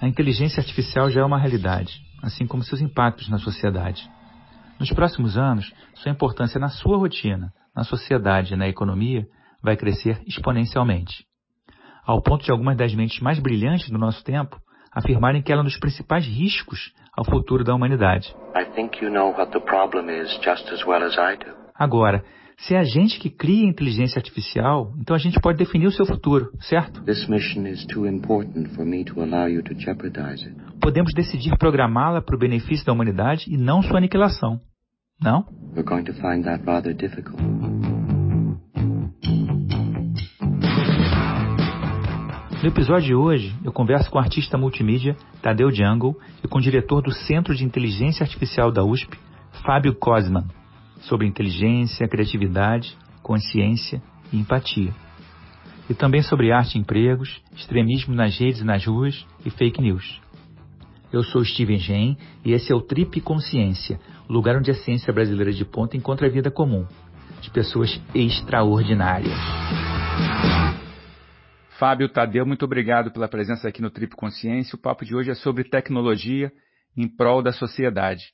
A inteligência artificial já é uma realidade, assim como seus impactos na sociedade. Nos próximos anos, sua importância na sua rotina, na sociedade e na economia vai crescer exponencialmente, ao ponto de algumas das mentes mais brilhantes do nosso tempo afirmarem que ela é um dos principais riscos ao futuro da humanidade. You know well Agora, se é a gente que cria a inteligência artificial, então a gente pode definir o seu futuro, certo? Podemos decidir programá-la para o benefício da humanidade e não sua aniquilação. Não? We're going to find that rather difficult. No episódio de hoje, eu converso com o artista multimídia Tadeu Jungle e com o diretor do Centro de Inteligência Artificial da USP, Fábio Cosman, sobre inteligência, criatividade, consciência e empatia. E também sobre arte e empregos, extremismo nas redes e nas ruas e fake news. Eu sou Steven Gen e esse é o Trip Consciência, lugar onde a ciência brasileira de ponta encontra a vida comum, de pessoas extraordinárias. Fábio Tadeu, muito obrigado pela presença aqui no Trip Consciência. O papo de hoje é sobre tecnologia em prol da sociedade.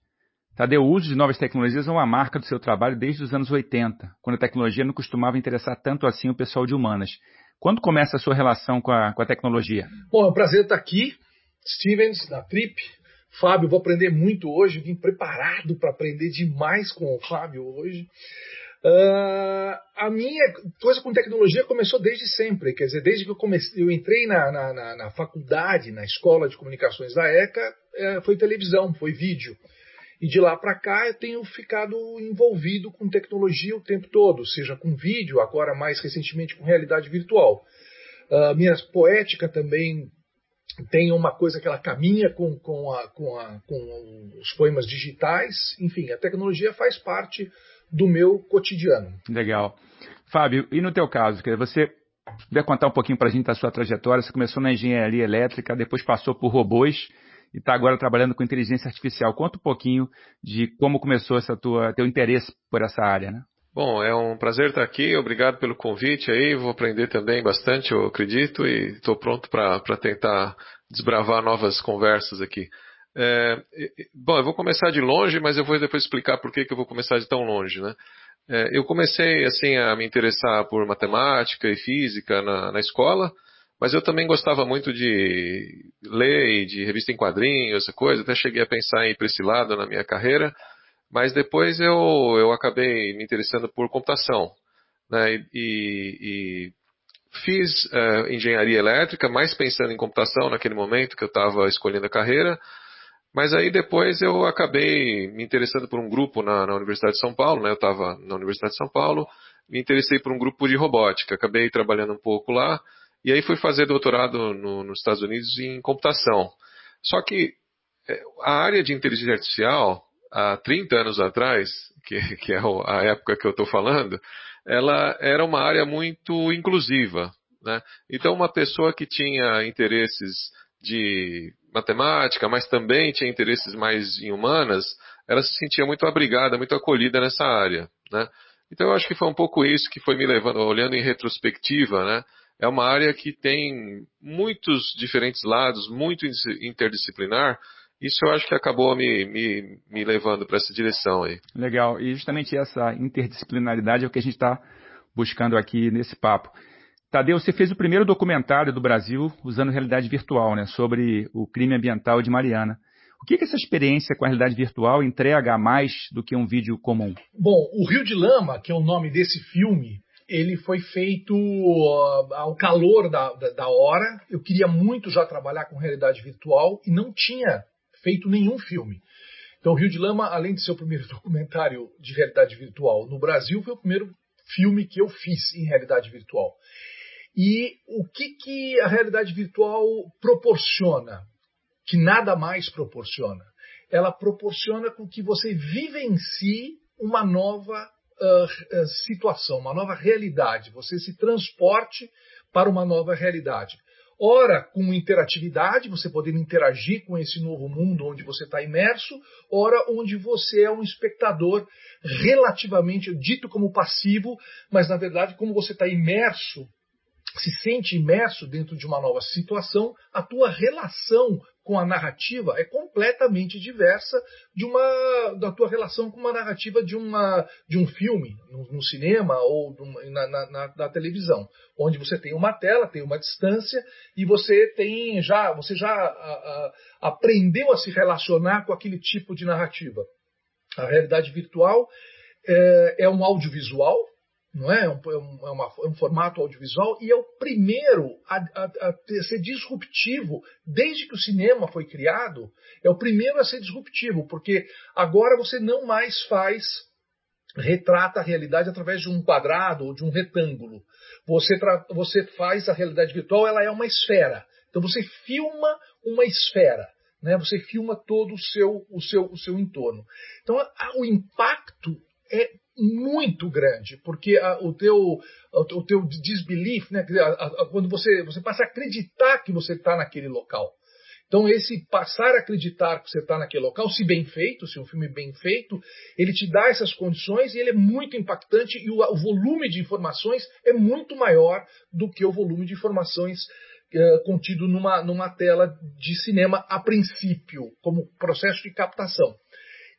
Tadeu, o uso de novas tecnologias é uma marca do seu trabalho desde os anos 80, quando a tecnologia não costumava interessar tanto assim o pessoal de humanas. Quando começa a sua relação com a, com a tecnologia? Bom, é um prazer estar aqui, Stevens, na Trip. Fábio, vou aprender muito hoje, vim preparado para aprender demais com o Fábio hoje. Uh, a minha coisa com tecnologia começou desde sempre, quer dizer, desde que eu comecei, eu entrei na, na, na, na faculdade, na escola de comunicações da ECA, é, foi televisão, foi vídeo. E de lá para cá eu tenho ficado envolvido com tecnologia o tempo todo, seja com vídeo, agora mais recentemente com realidade virtual. Uh, minha poética também tem uma coisa que ela caminha com, com, a, com, a, com os poemas digitais. Enfim, a tecnologia faz parte do meu cotidiano. Legal. Fábio, e no teu caso, você puder contar um pouquinho para a gente da sua trajetória? Você começou na engenharia elétrica, depois passou por robôs e está agora trabalhando com inteligência artificial. Conta um pouquinho de como começou essa tua teu interesse por essa área, né? Bom, é um prazer estar aqui. Obrigado pelo convite aí. Vou aprender também bastante, eu acredito, e estou pronto para tentar desbravar novas conversas aqui. É, bom, eu vou começar de longe, mas eu vou depois explicar por que, que eu vou começar de tão longe, né? É, eu comecei assim a me interessar por matemática e física na, na, escola, mas eu também gostava muito de ler e de revista em quadrinhos, essa coisa. Até cheguei a pensar em ir para esse lado na minha carreira, mas depois eu, eu acabei me interessando por computação, né? E, e, e fiz uh, engenharia elétrica, mais pensando em computação naquele momento que eu estava escolhendo a carreira. Mas aí depois eu acabei me interessando por um grupo na, na Universidade de São Paulo, né? Eu estava na Universidade de São Paulo, me interessei por um grupo de robótica, acabei trabalhando um pouco lá, e aí fui fazer doutorado no, nos Estados Unidos em computação. Só que é, a área de inteligência artificial, há 30 anos atrás, que, que é a época que eu estou falando, ela era uma área muito inclusiva. Né? Então, uma pessoa que tinha interesses de matemática, mas também tinha interesses mais em humanas, ela se sentia muito abrigada, muito acolhida nessa área, né? Então eu acho que foi um pouco isso que foi me levando, olhando em retrospectiva, né? É uma área que tem muitos diferentes lados, muito interdisciplinar. Isso eu acho que acabou me, me, me levando para essa direção aí. Legal. E justamente essa interdisciplinaridade é o que a gente está buscando aqui nesse papo. Tadeu, você fez o primeiro documentário do Brasil usando realidade virtual, né, sobre o crime ambiental de Mariana. O que, que essa experiência com a realidade virtual entrega a mais do que um vídeo comum? Bom, o Rio de Lama, que é o nome desse filme, ele foi feito uh, ao calor da, da, da hora. Eu queria muito já trabalhar com realidade virtual e não tinha feito nenhum filme. Então, Rio de Lama, além de ser o primeiro documentário de realidade virtual no Brasil, foi o primeiro filme que eu fiz em realidade virtual. E o que, que a realidade virtual proporciona? Que nada mais proporciona. Ela proporciona com que você vivencie uma nova uh, situação, uma nova realidade. Você se transporte para uma nova realidade. Ora, com interatividade, você poder interagir com esse novo mundo onde você está imerso, ora, onde você é um espectador relativamente dito como passivo, mas na verdade, como você está imerso se sente imerso dentro de uma nova situação, a tua relação com a narrativa é completamente diversa de uma da tua relação com uma narrativa de uma de um filme no, no cinema ou na, na, na, televisão onde você tem uma tela tem uma distância e você tem já você já a, a, aprendeu a se relacionar com aquele tipo de narrativa. A realidade virtual é, é um audiovisual não é? É, um, é, uma, é um formato audiovisual e é o primeiro a, a, a, ser disruptivo desde que o cinema foi criado. É o primeiro a ser disruptivo, porque agora você não mais faz retrata a realidade através de um quadrado ou de um retângulo. Você, você faz a realidade virtual, ela é uma esfera. Então você filma uma esfera. Né? Você filma todo o seu, o seu, o seu entorno. Então o impacto é muito grande, porque a, o, teu, o teu disbelief, né, a, a, quando você, você passa a acreditar que você está naquele local. Então, esse passar a acreditar que você está naquele local, se bem feito, se um filme bem feito, ele te dá essas condições e ele é muito impactante e o, o volume de informações é muito maior do que o volume de informações é, contido numa, numa tela de cinema a princípio, como processo de captação.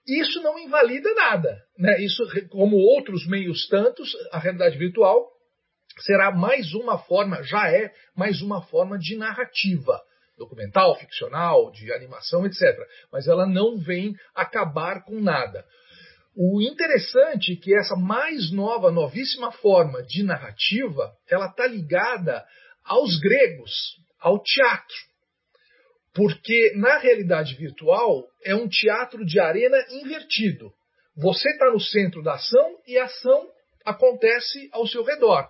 Isso não invalida nada. Né? Isso, como outros meios tantos, a realidade virtual será mais uma forma, já é mais uma forma de narrativa documental, ficcional, de animação, etc. Mas ela não vem acabar com nada. O interessante é que essa mais nova, novíssima forma de narrativa, ela está ligada aos gregos, ao teatro. Porque na realidade virtual é um teatro de arena invertido. Você está no centro da ação e a ação acontece ao seu redor.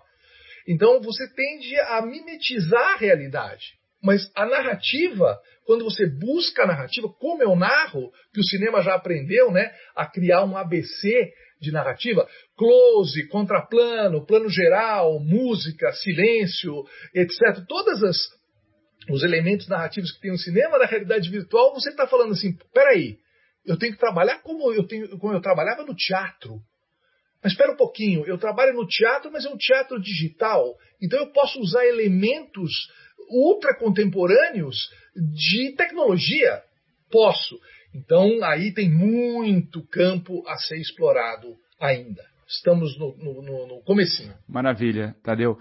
Então você tende a mimetizar a realidade. Mas a narrativa, quando você busca a narrativa, como eu narro, que o cinema já aprendeu né, a criar um ABC de narrativa, close, contraplano, plano geral, música, silêncio, etc. Todas as os elementos narrativos que tem no cinema, na realidade virtual, você está falando assim, peraí, eu tenho que trabalhar como eu, tenho, como eu trabalhava no teatro. Mas espera um pouquinho, eu trabalho no teatro, mas é um teatro digital. Então eu posso usar elementos ultra contemporâneos de tecnologia. Posso. Então aí tem muito campo a ser explorado ainda. Estamos no, no, no comecinho. Maravilha, Tadeu.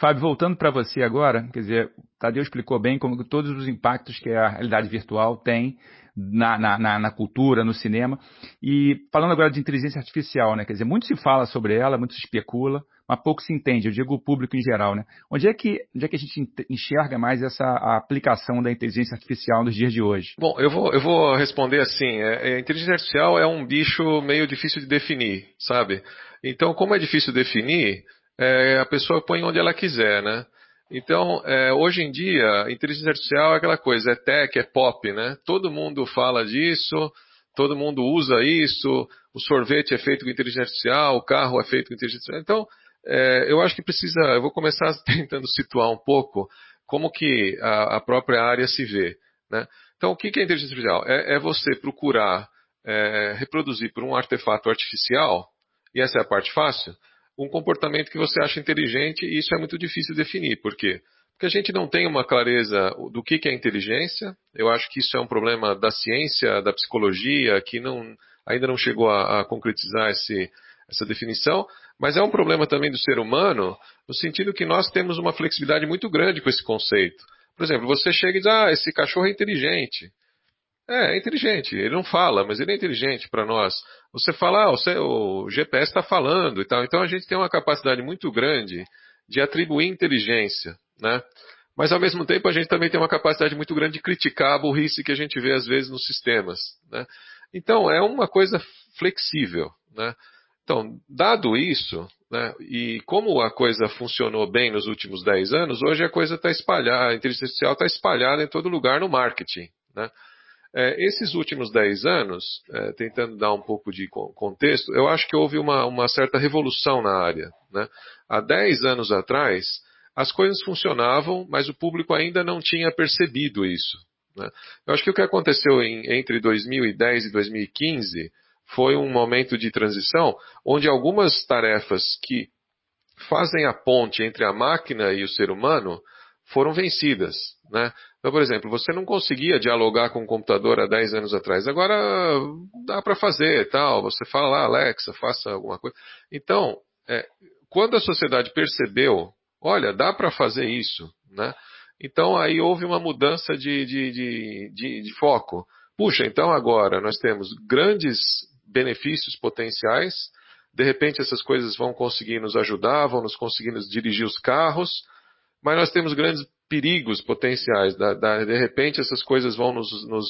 Fábio, voltando para você agora, quer dizer, Tadeu explicou bem como todos os impactos que a realidade virtual tem na, na, na, cultura, no cinema. E falando agora de inteligência artificial, né? Quer dizer, muito se fala sobre ela, muito se especula, mas pouco se entende, eu digo o público em geral, né? Onde é que, onde é que a gente enxerga mais essa aplicação da inteligência artificial nos dias de hoje? Bom, eu vou, eu vou responder assim, é, a inteligência artificial é um bicho meio difícil de definir, sabe? Então, como é difícil definir, é, a pessoa põe onde ela quiser, né? Então, é, hoje em dia, inteligência artificial é aquela coisa, é tech, é pop, né? Todo mundo fala disso, todo mundo usa isso, o sorvete é feito com inteligência artificial, o carro é feito com inteligência artificial. Então, é, eu acho que precisa, eu vou começar tentando situar um pouco como que a, a própria área se vê, né? Então, o que é inteligência artificial? É, é você procurar é, reproduzir por um artefato artificial, e essa é a parte fácil, um comportamento que você acha inteligente e isso é muito difícil de definir. Por quê? Porque a gente não tem uma clareza do que, é inteligência. Eu acho que isso é um problema da ciência, da psicologia, que não, ainda não chegou a, a concretizar esse, essa definição, mas é um problema também do ser humano, no sentido que nós temos uma flexibilidade muito grande com esse conceito. Por exemplo, você chega e diz, ah, esse cachorro é inteligente. É, é inteligente. Ele não fala, mas ele é inteligente para nós. Você fala, ah, você, o GPS está falando e tal. Então a gente tem uma capacidade muito grande de atribuir inteligência, né? Mas ao mesmo tempo a gente também tem uma capacidade muito grande de criticar a burrice que a gente vê às vezes nos sistemas, né? Então é uma coisa flexível, né? Então, dado isso, né, e como a coisa funcionou bem nos últimos 10 anos, hoje a coisa está espalhada, a inteligência artificial está espalhada em todo lugar no marketing. Né? É, esses últimos 10 anos, é, tentando dar um pouco de contexto, eu acho que houve uma, uma certa revolução na área. Né? Há 10 anos atrás, as coisas funcionavam, mas o público ainda não tinha percebido isso. Né? Eu acho que o que aconteceu em, entre 2010 e 2015 foi um momento de transição onde algumas tarefas que fazem a ponte entre a máquina e o ser humano foram vencidas. Né? Então, por exemplo, você não conseguia dialogar com o computador há 10 anos atrás. Agora dá para fazer tal. Você fala lá, Alexa, faça alguma coisa. Então, é, quando a sociedade percebeu, olha, dá para fazer isso, né? Então aí houve uma mudança de, de, de, de, de foco. Puxa, então agora nós temos grandes benefícios potenciais, de repente essas coisas vão conseguir nos ajudar, vão nos conseguir nos dirigir os carros, mas nós temos grandes perigos potenciais. Da, da, de repente essas coisas vão nos, nos,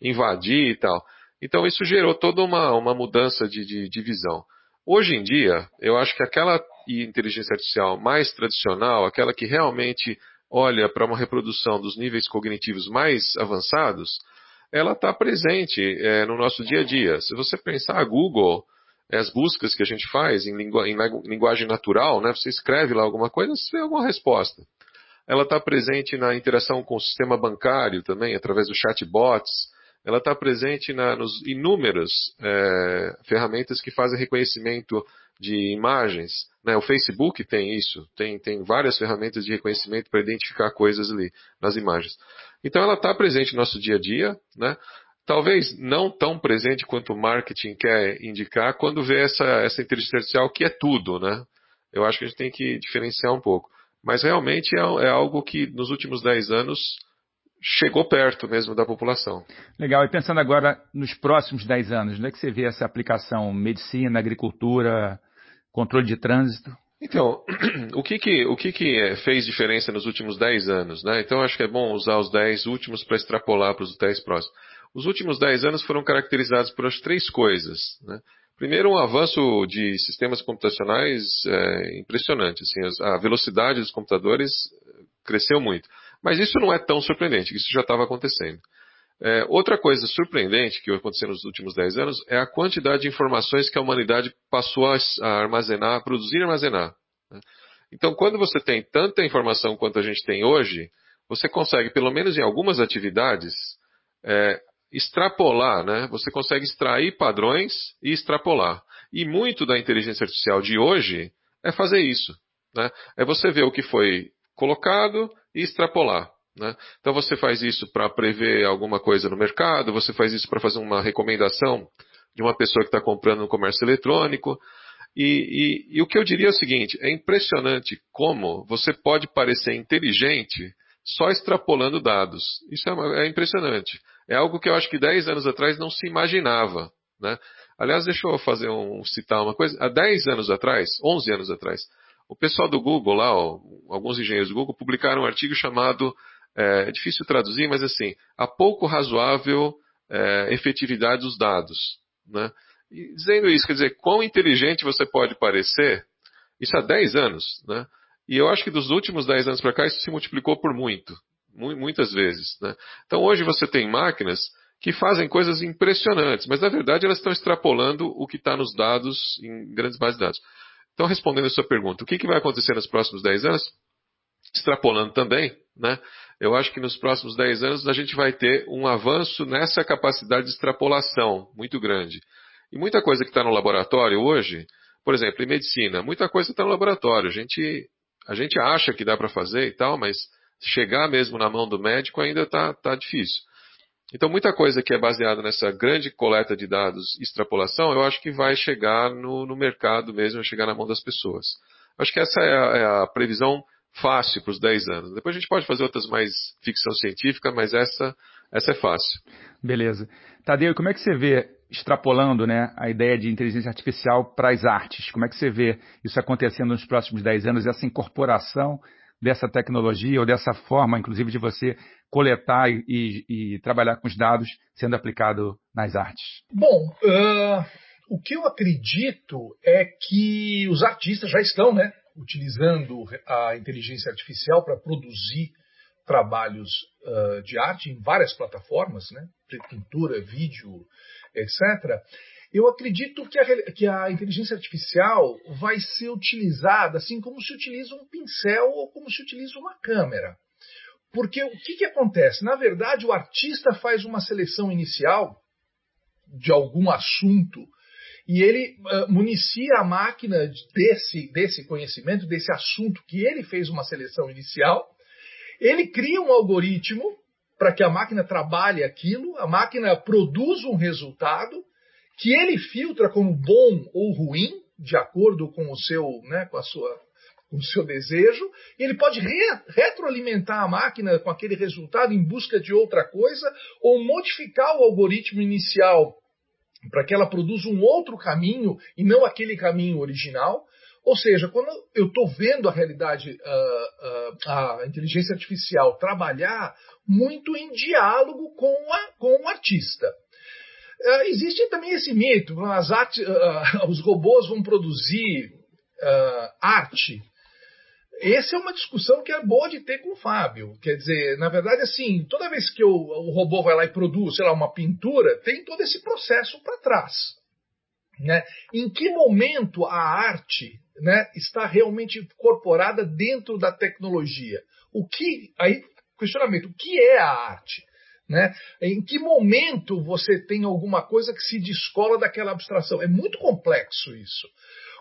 invadir e tal. Então isso gerou toda uma, uma mudança de, de, de visão. Hoje em dia, eu acho que aquela inteligência artificial mais tradicional, aquela que realmente olha para uma reprodução dos níveis cognitivos mais avançados, ela está presente é, no nosso dia a dia. Se você pensar a Google, as buscas que a gente faz em, lingu em linguagem natural, né, você escreve lá alguma coisa, você tem alguma resposta. Ela está presente na interação com o sistema bancário também, através dos chatbots, ela está presente na, nos inúmeras é, ferramentas que fazem reconhecimento de imagens. Né? O Facebook tem isso, tem, tem várias ferramentas de reconhecimento para identificar coisas ali nas imagens. Então ela está presente no nosso dia a dia, né? Talvez não tão presente quanto o marketing quer indicar quando vê essa, essa inteligência artificial que é tudo. Né? Eu acho que a gente tem que diferenciar um pouco. Mas realmente é, é algo que nos últimos 10 anos chegou perto mesmo da população. Legal. E pensando agora nos próximos 10 anos, onde é que você vê essa aplicação medicina, agricultura, controle de trânsito? Então, o que que, o que que é, fez diferença nos últimos 10 anos? Né? Então, acho que é bom usar os 10 últimos para extrapolar para os 10 próximos. Os últimos 10 anos foram caracterizados por as três coisas. Né? Primeiro, um avanço de sistemas computacionais é, impressionante. Assim, a velocidade dos computadores cresceu muito. Mas isso não é tão surpreendente, isso já estava acontecendo. É, outra coisa surpreendente que aconteceu nos últimos 10 anos é a quantidade de informações que a humanidade passou a, armazenar, a produzir e armazenar. Né? Então, quando você tem tanta informação quanto a gente tem hoje, você consegue, pelo menos em algumas atividades, é, extrapolar, né? Você consegue extrair padrões e extrapolar. E muito da inteligência artificial de hoje é fazer isso. Né? É você ver o que foi colocado e extrapolar. Né? Então você faz isso para prever alguma coisa no mercado, você faz isso para fazer uma recomendação de uma pessoa que está comprando no comércio eletrônico. E, e, e, o que eu diria é o seguinte: é impressionante como você pode parecer inteligente só extrapolando dados. Isso é, é impressionante. É algo que eu acho que 10 anos atrás não se imaginava. Né? Aliás, deixa eu fazer um, citar uma coisa. Há 10 anos atrás, 11 anos atrás, o pessoal do Google lá, alguns engenheiros do Google, publicaram um artigo chamado, é, é difícil traduzir, mas assim, a pouco razoável é, efetividade dos dados. Né? E dizendo isso, quer dizer, quão inteligente você pode parecer, isso há 10 anos, né? E eu acho que dos últimos 10 anos para cá isso se multiplicou por muito, muitas vezes. Né? Então hoje você tem máquinas que fazem coisas impressionantes, mas na verdade elas estão extrapolando o que está nos dados em grandes bases de dados. Então, respondendo a sua pergunta, o que, que vai acontecer nos próximos 10 anos? Extrapolando também, né? Eu acho que nos próximos 10 anos a gente vai ter um avanço nessa capacidade de extrapolação muito grande. E muita coisa que está no laboratório hoje, por exemplo, em medicina, muita coisa está no laboratório. A gente, a gente acha que dá para fazer e tal, mas chegar mesmo na mão do médico ainda está tá difícil. Então, muita coisa que é baseada nessa grande coleta de dados extrapolação, eu acho que vai chegar no, no mercado mesmo, vai chegar na mão das pessoas. Acho que essa é a, é a previsão fácil para os 10 anos. Depois a gente pode fazer outras mais ficção científica, mas essa, essa é fácil. Beleza. Tadeu, como é que você vê, extrapolando né, a ideia de inteligência artificial para as artes, como é que você vê isso acontecendo nos próximos 10 anos, essa incorporação dessa tecnologia ou dessa forma, inclusive, de você coletar e, e, e trabalhar com os dados sendo aplicado nas artes? Bom, uh, o que eu acredito é que os artistas já estão né, utilizando a inteligência artificial para produzir trabalhos uh, de arte em várias plataformas, né, pintura, vídeo, etc. Eu acredito que a, que a, inteligência artificial vai ser utilizada assim como se utiliza um pincel ou como se utiliza uma câmera. Porque o que, que acontece? Na verdade, o artista faz uma seleção inicial de algum assunto e ele uh, municia a máquina desse, desse conhecimento, desse assunto que ele fez uma seleção inicial, Ele cria um algoritmo para que a máquina trabalhe aquilo, a máquina produz um resultado que ele filtra como bom ou ruim, de acordo com o seu, né, com a sua com o seu desejo, e ele pode re retroalimentar a máquina com aquele resultado em busca de outra coisa, ou modificar o algoritmo inicial para que ela produza um outro caminho e não aquele caminho original. Ou seja, quando eu estou vendo a realidade, uh, uh, a inteligência artificial trabalhar muito em diálogo com, a, com o artista. Uh, existe também esse mito, as arte, os robôs vão produzir arte. Essa é uma discussão que é boa de ter com o Fábio. Quer dizer, na verdade, assim, toda vez que o, o robô vai lá e produz, sei lá, uma pintura, tem todo esse processo para trás. Né? Em que momento a arte né, está realmente incorporada dentro da tecnologia? O que aí questionamento, o que é a arte? Né? Em que momento você tem alguma coisa que se descola daquela abstração? É muito complexo isso.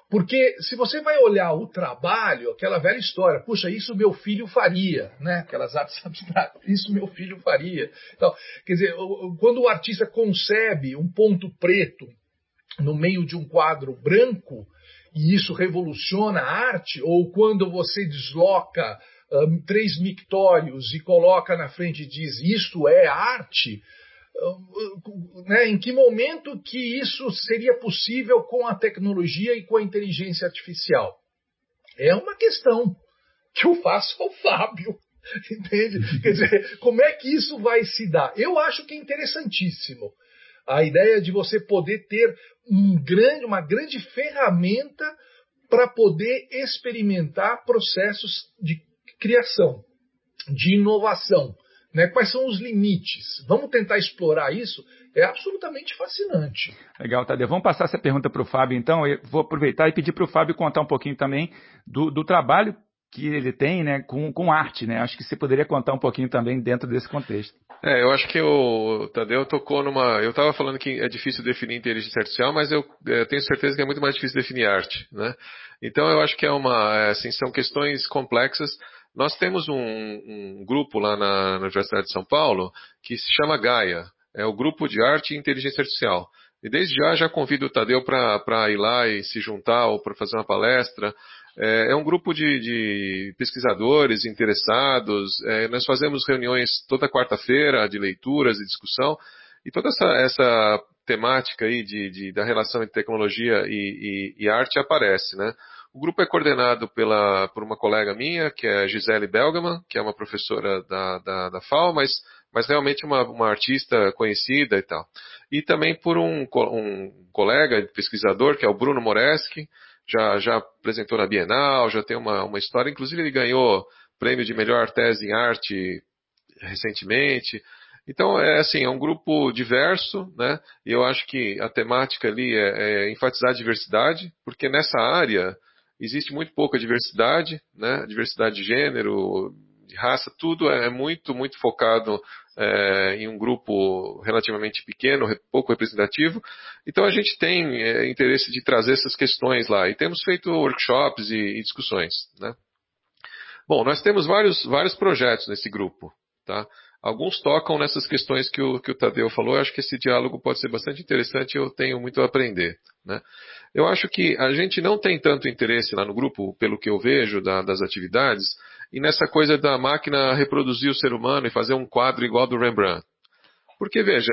Porque se você vai olhar o trabalho, aquela velha história, puxa, isso meu filho faria, né? Aquelas artes abstratas, isso meu filho faria. Então, quer dizer, quando o artista concebe um ponto preto no meio de um quadro branco, e isso revoluciona a arte, ou quando você desloca um, três mictórios e coloca na frente e diz isto é arte, um, né, em que momento que isso seria possível com a tecnologia e com a inteligência artificial? É uma questão que eu faço ao Fábio. Entende? Quer dizer, como é que isso vai se dar? Eu acho que é interessantíssimo a ideia de você poder ter um grande, uma grande ferramenta para poder experimentar processos de criação, de inovação. Né? Quais são os limites? Vamos tentar explorar isso? É absolutamente fascinante. Legal, Tadeu. Vamos passar essa pergunta para o Fábio, então. Eu vou aproveitar e pedir para o Fábio contar um pouquinho também do, do trabalho que ele tem né, com, com arte. Né? Acho que você poderia contar um pouquinho também dentro desse contexto. É, eu acho que o Tadeu tocou numa. Eu estava falando que é difícil definir inteligência artificial, mas eu, eu, é, tenho certeza que é muito mais difícil definir arte. Né? Então eu acho que é uma. É, assim, são questões complexas. Nós temos um, um grupo lá na, na Universidade de São Paulo que se chama Gaia. É o Grupo de Arte e Inteligência Artificial. E desde já já convido o Tadeu para ir lá e se juntar ou para fazer uma palestra. É, é um grupo de, de pesquisadores interessados. É, nós fazemos reuniões toda quarta-feira de leituras e discussão. E toda essa, essa temática aí de, de, da relação entre tecnologia e, e, e, arte aparece, né? O grupo é coordenado pela, por uma colega minha, que é Gisele Belgaman, que é uma professora da, da, da FAO, mas, mas realmente uma, uma artista conhecida e tal. E também por um, um colega pesquisador, que é o Bruno Moreski, já, já apresentou na Bienal, já tem uma, uma história. Inclusive, ele ganhou prêmio de melhor tese em arte recentemente. Então, é assim, é um grupo diverso, né? E eu acho que a temática ali é, é enfatizar a diversidade, porque nessa área existe muito pouca diversidade, né? Diversidade de gênero, de raça, tudo é muito, muito focado é, em um grupo relativamente pequeno, pouco representativo. Então a gente tem é, interesse de trazer essas questões lá e temos feito workshops e, e discussões. Né? Bom, nós temos vários, vários projetos nesse grupo. Tá? Alguns tocam nessas questões que o, que o Tadeu falou. Eu acho que esse diálogo pode ser bastante interessante e eu tenho muito a aprender. Né? Eu acho que a gente não tem tanto interesse lá no grupo, pelo que eu vejo da, das atividades, e nessa coisa da máquina reproduzir o ser humano e fazer um quadro igual do Rembrandt. Porque, veja,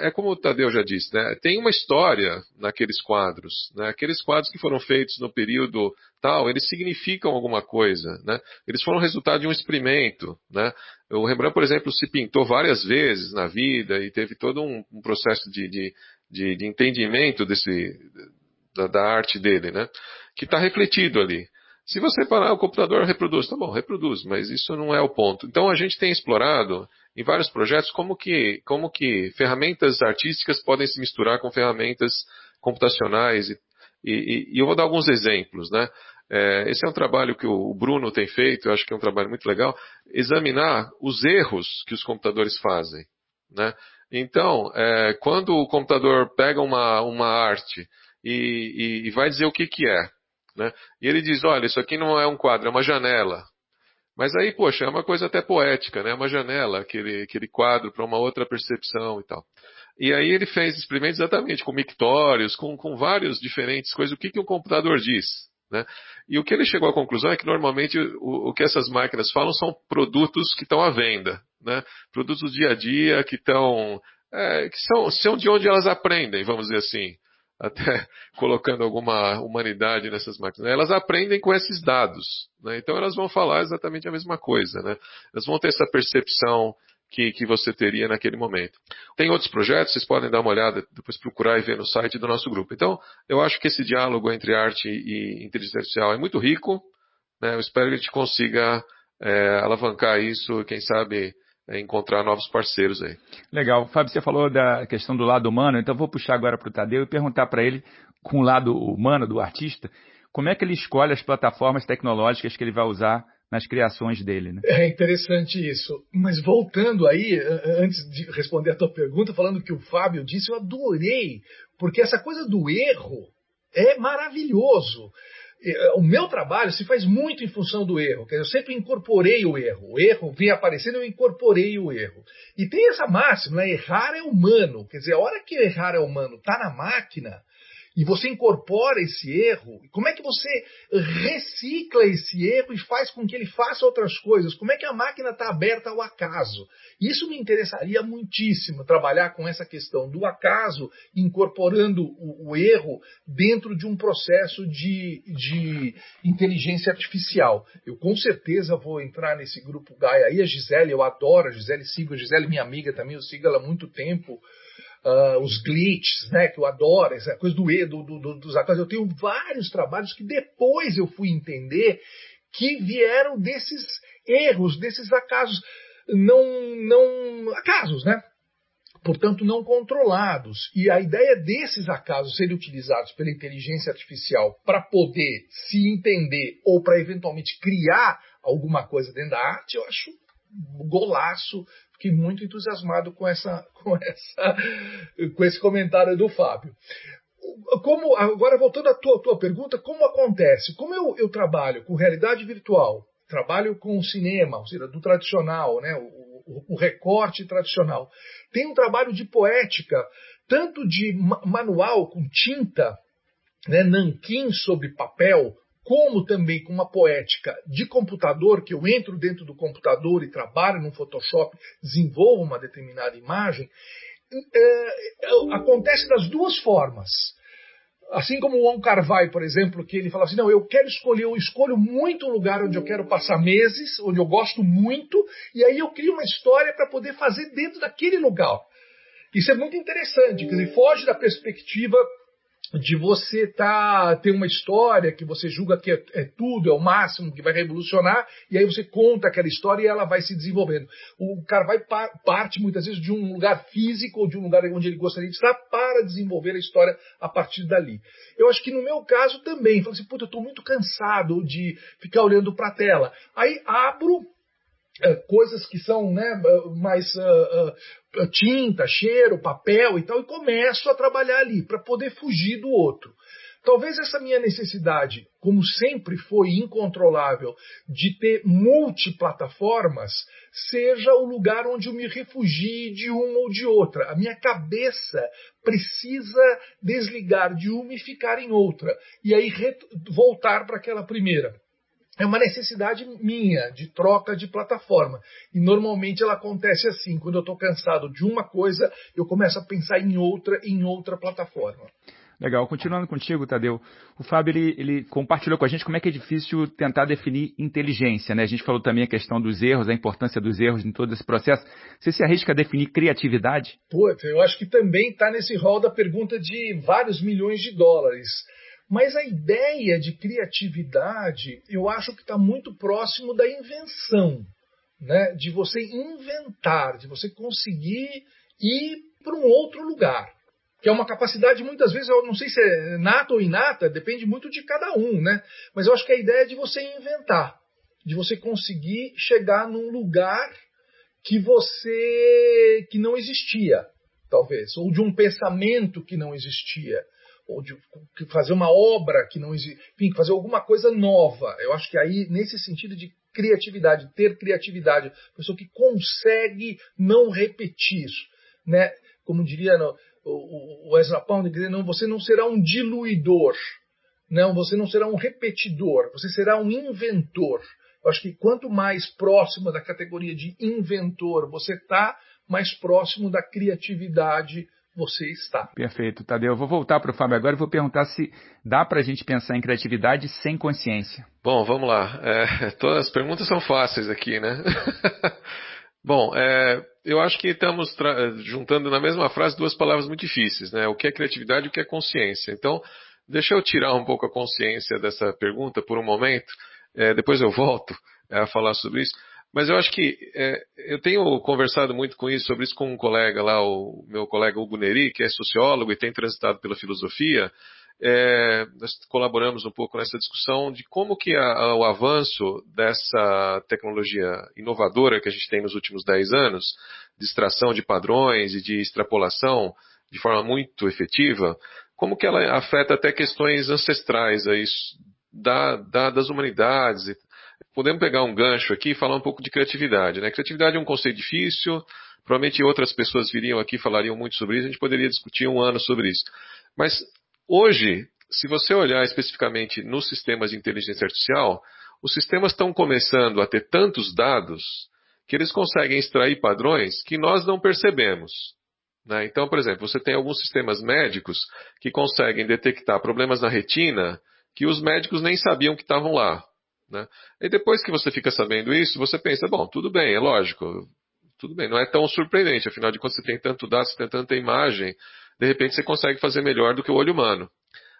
é como o Tadeu já disse, né? tem uma história naqueles quadros. Né? Aqueles quadros que foram feitos no período tal, eles significam alguma coisa. Né? Eles foram resultado de um experimento. Né? O Rembrandt, por exemplo, se pintou várias vezes na vida e teve todo um, processo de, de, de, de, entendimento desse, da, da arte dele, né? que está refletido ali. Se você parar, o computador reproduz. Tá bom, reproduz, mas isso não é o ponto. Então a gente tem explorado em vários projetos como que, como que ferramentas artísticas podem se misturar com ferramentas computacionais. E, e, e eu vou dar alguns exemplos. Né? É, esse é um trabalho que o Bruno tem feito, eu acho que é um trabalho muito legal, examinar os erros que os computadores fazem. Né? Então, é, quando o computador pega uma, uma arte e, e, e vai dizer o que, que é, né? E ele diz: olha, isso aqui não é um quadro, é uma janela. Mas aí, poxa, é uma coisa até poética, né? Uma janela, aquele, aquele quadro para uma outra percepção e tal. E aí ele fez experimentos exatamente com mictórios, com, com várias diferentes coisas, o que, que um computador diz. Né? E o que ele chegou à conclusão é que normalmente o, o que essas máquinas falam são produtos que estão à venda, né? produtos do dia a dia que estão é, que são, são de onde elas aprendem, vamos dizer assim, até colocando alguma humanidade nessas máquinas. Elas aprendem com esses dados, né? então elas vão falar exatamente a mesma coisa, né? elas vão ter essa percepção que, que você teria naquele momento. Tem outros projetos, vocês podem dar uma olhada, depois procurar e ver no site do nosso grupo. Então, eu acho que esse diálogo entre arte e inteligência artificial é muito rico. Né? Eu espero que a gente consiga é, alavancar isso, quem sabe é, encontrar novos parceiros aí. Legal. Fábio, você falou da questão do lado humano, então vou puxar agora para o Tadeu e perguntar para ele, com o lado humano do artista, como é que ele escolhe as plataformas tecnológicas que ele vai usar nas criações dele. Né? É interessante isso. Mas voltando aí, antes de responder a tua pergunta, falando que o Fábio disse, eu adorei, porque essa coisa do erro é maravilhoso. O meu trabalho se faz muito em função do erro. eu sempre incorporei o erro. O erro vinha aparecendo, eu incorporei o erro. E tem essa máxima, né? errar é humano. Quer dizer, a hora que errar é humano está na máquina, e você incorpora esse erro, como é que você recicla esse erro e faz com que ele faça outras coisas? Como é que a máquina está aberta ao acaso? Isso me interessaria muitíssimo, trabalhar com essa questão do acaso, incorporando o, o erro dentro de um processo de, de, inteligência artificial. Eu com certeza vou entrar nesse grupo Gaia aí. A Gisele, eu adoro a Gisele, sigo a Gisele, minha amiga também, eu sigo ela há muito tempo uh, os glitches, né, que eu adoro, essa coisa do E, do, do, do, dos acasos. Eu tenho vários trabalhos que depois eu fui entender que vieram desses erros, desses acasos, não, não acasos, né? Portanto, não controlados. E a ideia desses acasos serem utilizados pela inteligência artificial para poder se entender ou para eventualmente criar alguma coisa dentro da arte, eu acho golaço fiquei muito entusiasmado com, essa, com, essa, com esse comentário do Fábio. Como, agora, voltando à tua, tua pergunta, como acontece? Como eu, eu trabalho com realidade virtual, trabalho com cinema, ou seja, do tradicional, né, o, o, o recorte tradicional, tem um trabalho de poética, tanto de manual com tinta, né, nanquim sobre papel, como também com uma poética de computador, que eu entro dentro do computador e trabalho no Photoshop, desenvolvo uma determinada imagem, é, acontece das duas formas. Assim como o Wong Kar-wai, por exemplo, que ele fala assim, não, eu quero escolher, eu escolho muito um lugar onde eu quero passar meses, onde eu gosto muito, e aí eu crio uma história para poder fazer dentro daquele lugar. Isso é muito interessante, quer dizer, foge da perspectiva de você tá, ter uma história que você julga que é, é, tudo, é o máximo, que vai revolucionar, e aí você conta aquela história e ela vai se desenvolvendo. O cara vai par, parte muitas vezes de um lugar físico ou de um lugar onde ele gostaria de estar para desenvolver a história a partir dali. Eu acho que no meu caso também, falo assim, puta, eu estou muito cansado de ficar olhando para a tela. Aí abro coisas que são né, mais uh, uh, tinta, cheiro, papel e tal, e começo a trabalhar ali para poder fugir do outro. Talvez essa minha necessidade, como sempre foi incontrolável, de ter multiplataformas, seja o lugar onde eu me refugie de uma ou de outra. A minha cabeça precisa desligar de uma e ficar em outra, e aí voltar para aquela primeira é uma necessidade minha de troca de plataforma. E normalmente ela acontece assim: quando eu estou cansado de uma coisa, eu começo a pensar em outra, em outra plataforma. Legal. Continuando contigo, Tadeu, o Fábio ele, ele, compartilhou com a gente como é que é difícil tentar definir inteligência. Né? A gente falou também a questão dos erros, a importância dos erros em todo esse processo. Você se arrisca a definir criatividade? Puta, eu acho que também está nesse rol da pergunta de vários milhões de dólares. Mas a ideia de criatividade, eu acho que está muito próximo da invenção, né? de você inventar, de você conseguir ir para um outro lugar. Que é uma capacidade, muitas vezes, eu não sei se é nata ou inata, depende muito de cada um, né? Mas eu acho que a ideia é de você inventar, de você conseguir chegar num lugar que você que não existia, talvez, ou de um pensamento que não existia de fazer uma obra que não existe, enfim, fazer alguma coisa nova. Eu acho que aí, nesse sentido de criatividade, ter criatividade, pessoa que consegue não repetir, né? Como diria no, o, o Ezra Pound, não, você não será um diluidor, não, você não será um repetidor, você será um inventor. Eu acho que quanto mais próximo da categoria de inventor você está, mais próximo da criatividade você está. Perfeito, Tadeu. Eu vou voltar para o Fábio agora e vou perguntar se dá para a gente pensar em criatividade sem consciência. Bom, vamos lá. É, todas as perguntas são fáceis aqui, né? Bom, é, eu acho que estamos juntando na mesma frase duas palavras muito difíceis, né? O que é criatividade e o que é consciência. Então, deixa eu tirar um pouco a consciência dessa pergunta por um momento, é, depois eu volto é, a falar sobre isso. Mas eu acho que é, eu tenho conversado muito com isso, sobre isso com um colega lá, o meu colega Hugo Neri, que é sociólogo e tem transitado pela filosofia. É, nós colaboramos um pouco nessa discussão de como que a, a, o avanço dessa tecnologia inovadora que a gente tem nos últimos 10 anos, de extração de padrões e de extrapolação de forma muito efetiva, como que ela afeta até questões ancestrais aí, da, da, das humanidades podemos pegar um gancho aqui e falar um pouco de criatividade. Né? Criatividade é um conceito difícil, provavelmente outras pessoas viriam aqui e falariam muito sobre isso, a gente poderia discutir um ano sobre isso. Mas hoje, se você olhar especificamente nos sistemas de inteligência artificial, os sistemas estão começando a ter tantos dados que eles conseguem extrair padrões que nós não percebemos. Né? Então, por exemplo, você tem alguns sistemas médicos que conseguem detectar problemas na retina que os médicos nem sabiam que estavam lá. Né? E depois que você fica sabendo isso, você pensa, bom, tudo bem, é lógico, tudo bem, não é tão surpreendente, afinal de contas você tem tanto dado, você tem tanta imagem, de repente você consegue fazer melhor do que o olho humano.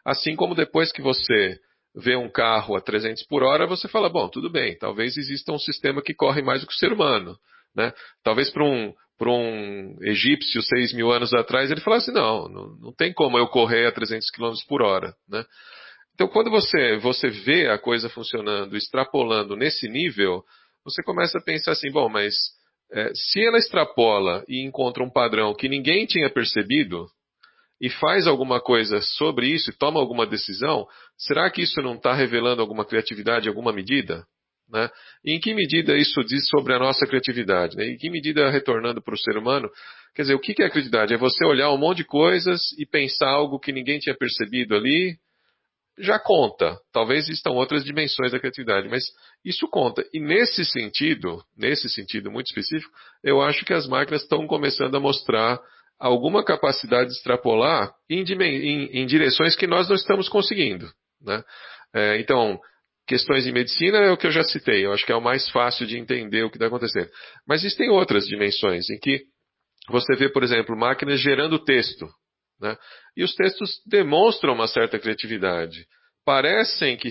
Assim como depois que você vê um carro a 300 por hora, você fala, bom, tudo bem, talvez exista um sistema que corre mais do que o ser humano. Né? Talvez para um, um egípcio 6 mil anos atrás, ele falasse, não, não, não tem como eu correr a 300 km por hora. Né? Então, quando você, você vê a coisa funcionando, extrapolando nesse nível, você começa a pensar assim: bom, mas é, se ela extrapola e encontra um padrão que ninguém tinha percebido e faz alguma coisa sobre isso e toma alguma decisão, será que isso não está revelando alguma criatividade, alguma medida? Né? E em que medida isso diz sobre a nossa criatividade? Né? Em que medida, retornando para o ser humano, quer dizer, o que é criatividade? É você olhar um monte de coisas e pensar algo que ninguém tinha percebido ali, já conta. Talvez existam outras dimensões da criatividade, mas isso conta. E nesse sentido, nesse sentido muito específico, eu acho que as máquinas estão começando a mostrar alguma capacidade de extrapolar em, em, em direções que nós não estamos conseguindo. Né? É, então, questões de medicina é o que eu já citei, eu acho que é o mais fácil de entender o que está acontecendo. Mas existem outras dimensões em que você vê, por exemplo, máquinas gerando texto. Né? E os textos demonstram uma certa criatividade. Parecem que,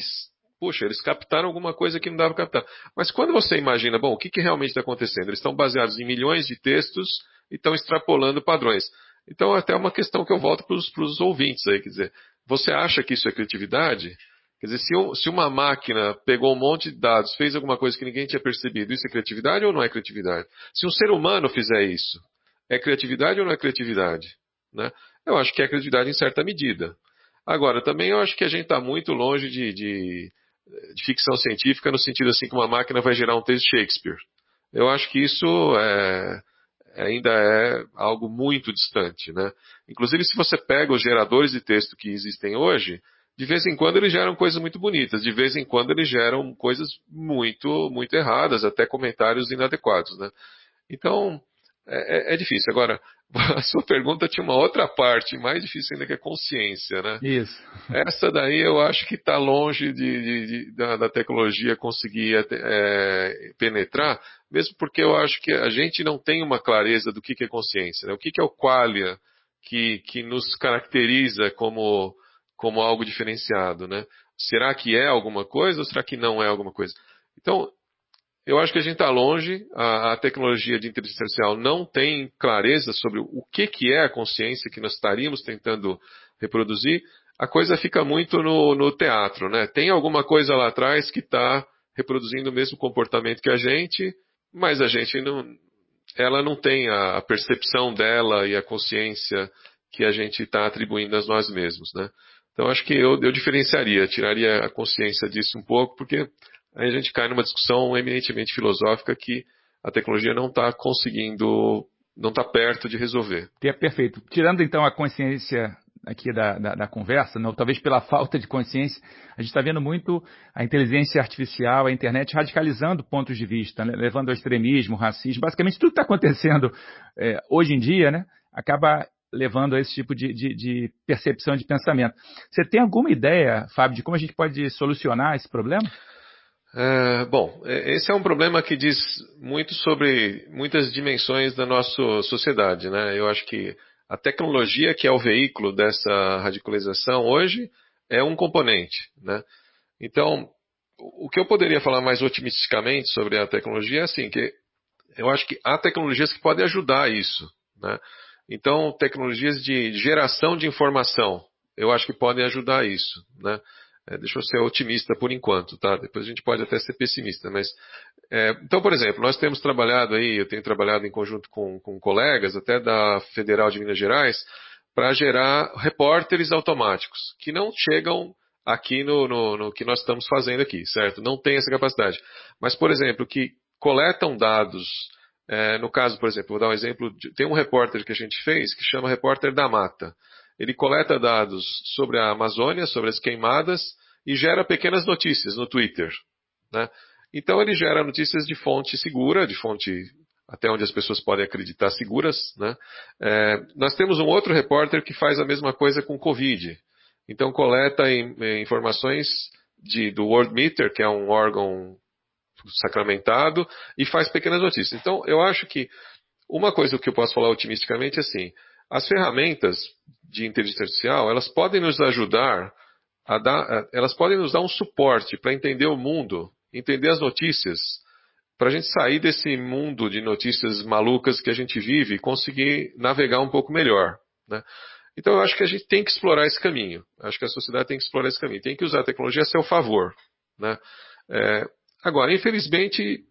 puxa, eles captaram alguma coisa que não dava para captar. Mas quando você imagina, bom, o que, que realmente está acontecendo? Eles estão baseados em milhões de textos e estão extrapolando padrões. Então, até uma questão que eu volto para os ouvintes aí, quer dizer, você acha que isso é criatividade? Quer dizer, se, se, uma máquina pegou um monte de dados, fez alguma coisa que ninguém tinha percebido, isso é criatividade ou não é criatividade? Se um ser humano fizer isso, é criatividade ou não é criatividade? Né? Eu acho que é criatividade em certa medida. Agora, também eu acho que a gente está muito longe de, de, de, ficção científica no sentido assim que uma máquina vai gerar um texto Shakespeare. Eu acho que isso é, ainda é algo muito distante. Né? Inclusive, se você pega os geradores de texto que existem hoje, de vez em quando eles geram coisas muito bonitas, de vez em quando eles geram coisas muito, muito erradas, até comentários inadequados. Né? Então, é, é, é, difícil. Agora, a sua pergunta tinha uma outra parte, mais difícil ainda que a consciência, né? Isso. Essa daí eu acho que está longe de, de, de, da, da, tecnologia conseguir é, penetrar, mesmo porque eu acho que a gente não tem uma clareza do que, que é consciência. Né? O que, que é o qualia que, que nos caracteriza como, como algo diferenciado, né? Será que é alguma coisa ou será que não é alguma coisa? Então, eu acho que a gente está longe, a, a, tecnologia de inteligência artificial não tem clareza sobre o que, que é a consciência que nós estaríamos tentando reproduzir. A coisa fica muito no, no teatro, né? Tem alguma coisa lá atrás que está reproduzindo o mesmo comportamento que a gente, mas a gente não, ela não tem a, a percepção dela e a consciência que a gente está atribuindo a nós mesmos, né? Então acho que eu, eu diferenciaria, tiraria a consciência disso um pouco, porque aí a gente cai numa discussão eminentemente filosófica que a tecnologia não está conseguindo, não está perto de resolver. É perfeito. Tirando então a consciência aqui da, da, da conversa, não, talvez pela falta de consciência, a gente está vendo muito a inteligência artificial, a internet radicalizando pontos de vista, né, levando ao extremismo, racismo, basicamente tudo que está acontecendo é, hoje em dia, né, acaba levando a esse tipo de, de, de, percepção de pensamento. Você tem alguma ideia, Fábio, de como a gente pode solucionar esse problema? É, bom, é, esse é um problema que diz muito sobre muitas dimensões da nossa sociedade, né? Eu acho que a tecnologia, que é o veículo dessa radicalização hoje, é um componente. Né? Então, o que eu poderia falar mais otimisticamente sobre a tecnologia é assim, que eu acho que há tecnologias que podem ajudar isso. Né? Então, tecnologias de geração de informação, eu acho que podem ajudar isso. Né? É, deixa eu ser otimista por enquanto, tá? Depois a gente pode até ser pessimista, mas é, então, por exemplo, nós temos trabalhado aí, eu tenho trabalhado em conjunto com, com colegas, até da Federal de Minas Gerais, para gerar repórteres automáticos que não chegam aqui no, no, no, que nós estamos fazendo aqui, certo? Não tem essa capacidade. Mas, por exemplo, que coletam dados. É, no caso, por exemplo, vou dar um exemplo. Tem um repórter que a gente fez que chama Repórter da Mata. Ele coleta dados sobre a Amazônia, sobre as queimadas e gera pequenas notícias no Twitter. Né? Então ele gera notícias de fonte segura, de fonte até onde as pessoas podem acreditar seguras. Né? É, nós temos um outro repórter que faz a mesma coisa com Covid. Então coleta em, em informações de, do World Meter, que é um órgão sacramentado, e faz pequenas notícias. Então eu acho que uma coisa que eu posso falar otimisticamente é assim, as ferramentas de inteligência artificial, elas podem nos ajudar a dar, elas podem nos dar um suporte para entender o mundo, entender as notícias, para a gente sair desse mundo de notícias malucas que a gente vive e conseguir navegar um pouco melhor. Né? Então eu acho que a gente tem que explorar esse caminho. Acho que a sociedade tem que explorar esse caminho. Tem que usar a tecnologia a seu favor. Né? É, agora, infelizmente,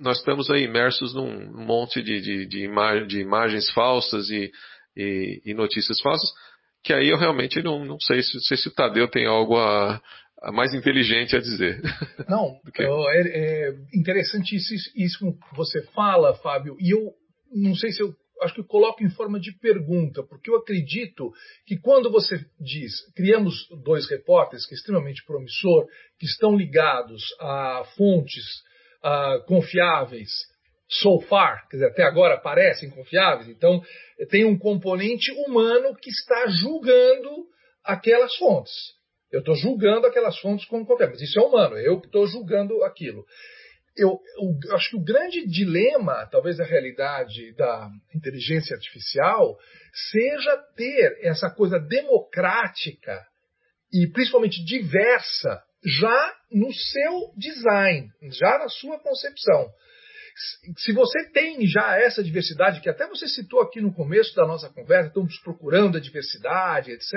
nós estamos aí imersos num monte de, de, de, de imagens falsas e, e, e, notícias falsas, que aí eu realmente não, não sei se, se o Tadeu tem algo a, a mais inteligente a dizer. Não, que... é, é interessantíssimo que você fala, Fábio, e eu não sei se eu acho que eu coloco em forma de pergunta, porque eu acredito que quando você diz, criamos dois repórteres, que é extremamente promissor, que estão ligados a fontes uh, confiáveis, so far, quer dizer, até agora parecem confiáveis, então tem um componente humano que está julgando aquelas fontes. Eu estou julgando aquelas fontes como confiáveis. Isso é humano, eu estou julgando aquilo. Eu, eu, acho que o grande dilema, talvez a realidade da inteligência artificial, seja ter essa coisa democrática e principalmente diversa já no seu design, já na sua concepção. Se você tem já essa diversidade, que até você citou aqui no começo da nossa conversa, estamos procurando a diversidade, etc.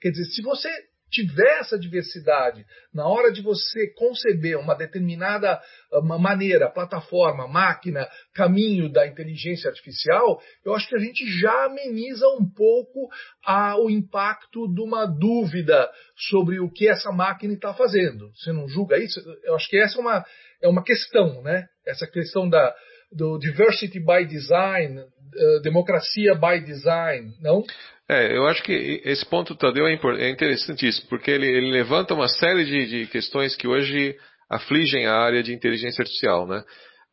Quer dizer, se você tiver essa diversidade na hora de você conceber uma determinada uma maneira, plataforma, máquina, caminho da inteligência artificial, eu acho que a gente já ameniza um pouco a, o impacto de uma dúvida sobre o que essa máquina está fazendo. Você não julga isso? Eu acho que essa é uma, é uma questão, né? Essa questão da, do diversity by design, uh, democracia by design, não? É, eu acho que esse ponto, Tadeu, é, é interessantíssimo, porque ele, ele levanta uma série de, de, questões que hoje afligem a área de inteligência artificial. Né?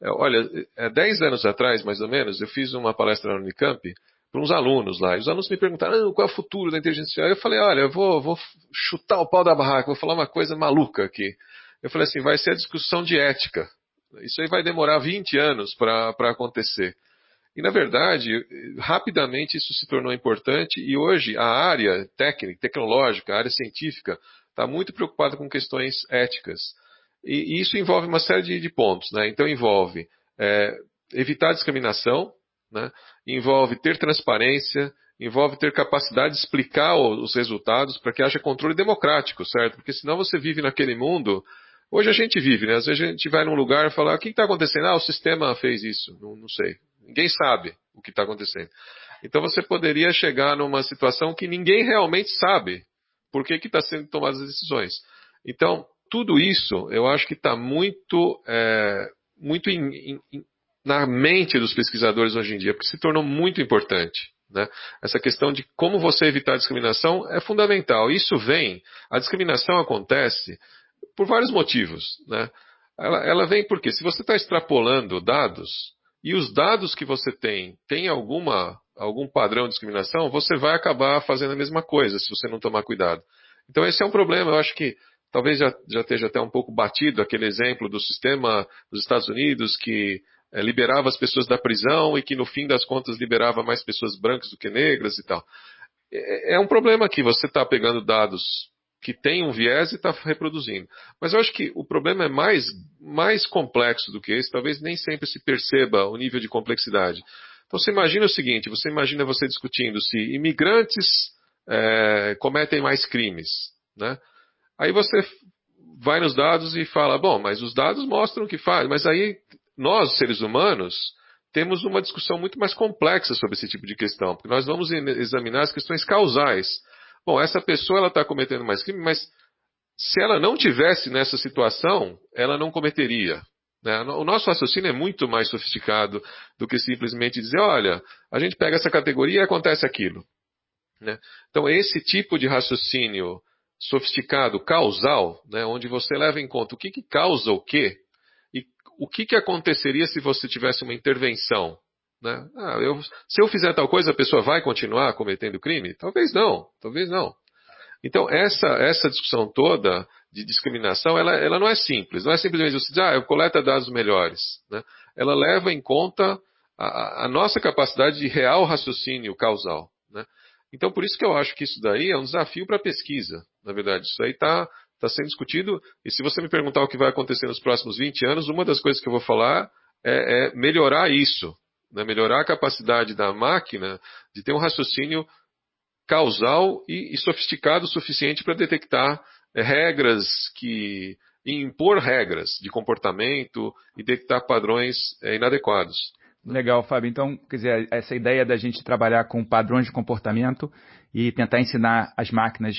É, olha, é, dez anos atrás, mais ou menos, eu fiz uma palestra na Unicamp para uns alunos lá. E os alunos me perguntaram ah, qual é o futuro da inteligência artificial. Eu falei, olha, eu vou, vou chutar o pau da barraca, vou falar uma coisa maluca aqui. Eu falei assim, vai ser a discussão de ética. Isso aí vai demorar 20 anos para acontecer. E, na verdade, rapidamente isso se tornou importante e hoje a área técnica, tecnológica, a área científica, está muito preocupada com questões éticas. E, e isso envolve uma série de, de pontos. Né? Então, envolve é, evitar discriminação, né? envolve ter transparência, envolve ter capacidade de explicar os resultados para que haja controle democrático, certo? Porque senão você vive naquele mundo. Hoje a gente vive, né? Às vezes a gente vai num lugar e fala: o que está acontecendo? Ah, o sistema fez isso. Não, não sei. Ninguém sabe o que está acontecendo. Então você poderia chegar numa situação que ninguém realmente sabe por que está sendo tomadas as decisões. Então, tudo isso eu acho que está muito, é, muito in, in, na mente dos pesquisadores hoje em dia, porque se tornou muito importante. Né? Essa questão de como você evitar a discriminação é fundamental. Isso vem, a discriminação acontece por vários motivos. Né? Ela, ela vem porque se você está extrapolando dados e os dados que você tem têm alguma, algum padrão de discriminação, você vai acabar fazendo a mesma coisa se você não tomar cuidado. Então esse é um problema. Eu acho que talvez já, já esteja até um pouco batido aquele exemplo do sistema dos Estados Unidos que é, liberava as pessoas da prisão e que no fim das contas liberava mais pessoas brancas do que negras e tal. É, é um problema que você está pegando dados que têm um viés e está reproduzindo. Mas eu acho que o problema é mais, mais complexo do que esse, talvez nem sempre se perceba o nível de complexidade. Então você imagina o seguinte, você imagina você discutindo se imigrantes é, cometem mais crimes, né? Aí você vai nos dados e fala, bom, mas os dados mostram que faz, mas aí nós, seres humanos, temos uma discussão muito mais complexa sobre esse tipo de questão, porque nós vamos examinar as questões causais. Bom, essa pessoa ela está cometendo mais crime, mas se ela não tivesse nessa situação, ela não cometeria. Né? O nosso raciocínio é muito mais sofisticado do que simplesmente dizer, olha, a gente pega essa categoria e acontece aquilo. Né? Então, esse tipo de raciocínio sofisticado, causal, né, onde você leva em conta o que, que causa o quê, o que, que aconteceria se você tivesse uma intervenção? Né? Ah, eu, se eu fizer tal coisa, a pessoa vai continuar cometendo crime? Talvez não, talvez não. Então, essa, essa discussão toda de discriminação, ela, ela não é simples. Não é simplesmente você dizer, ah, eu coleta dados melhores. Né? Ela leva em conta a, a, nossa capacidade de real raciocínio causal. Né? Então, por isso que eu acho que isso daí é um desafio para a pesquisa, na verdade. Isso aí está está sendo discutido. E se você me perguntar o que vai acontecer nos próximos 20 anos, uma das coisas que eu vou falar é, é melhorar isso, né? melhorar a capacidade da máquina de ter um raciocínio causal e, e sofisticado o suficiente para detectar é, regras que impor regras de comportamento e detectar padrões é, inadequados. Legal, Fábio. Então, quer dizer, essa ideia da gente trabalhar com padrões de comportamento e tentar ensinar as máquinas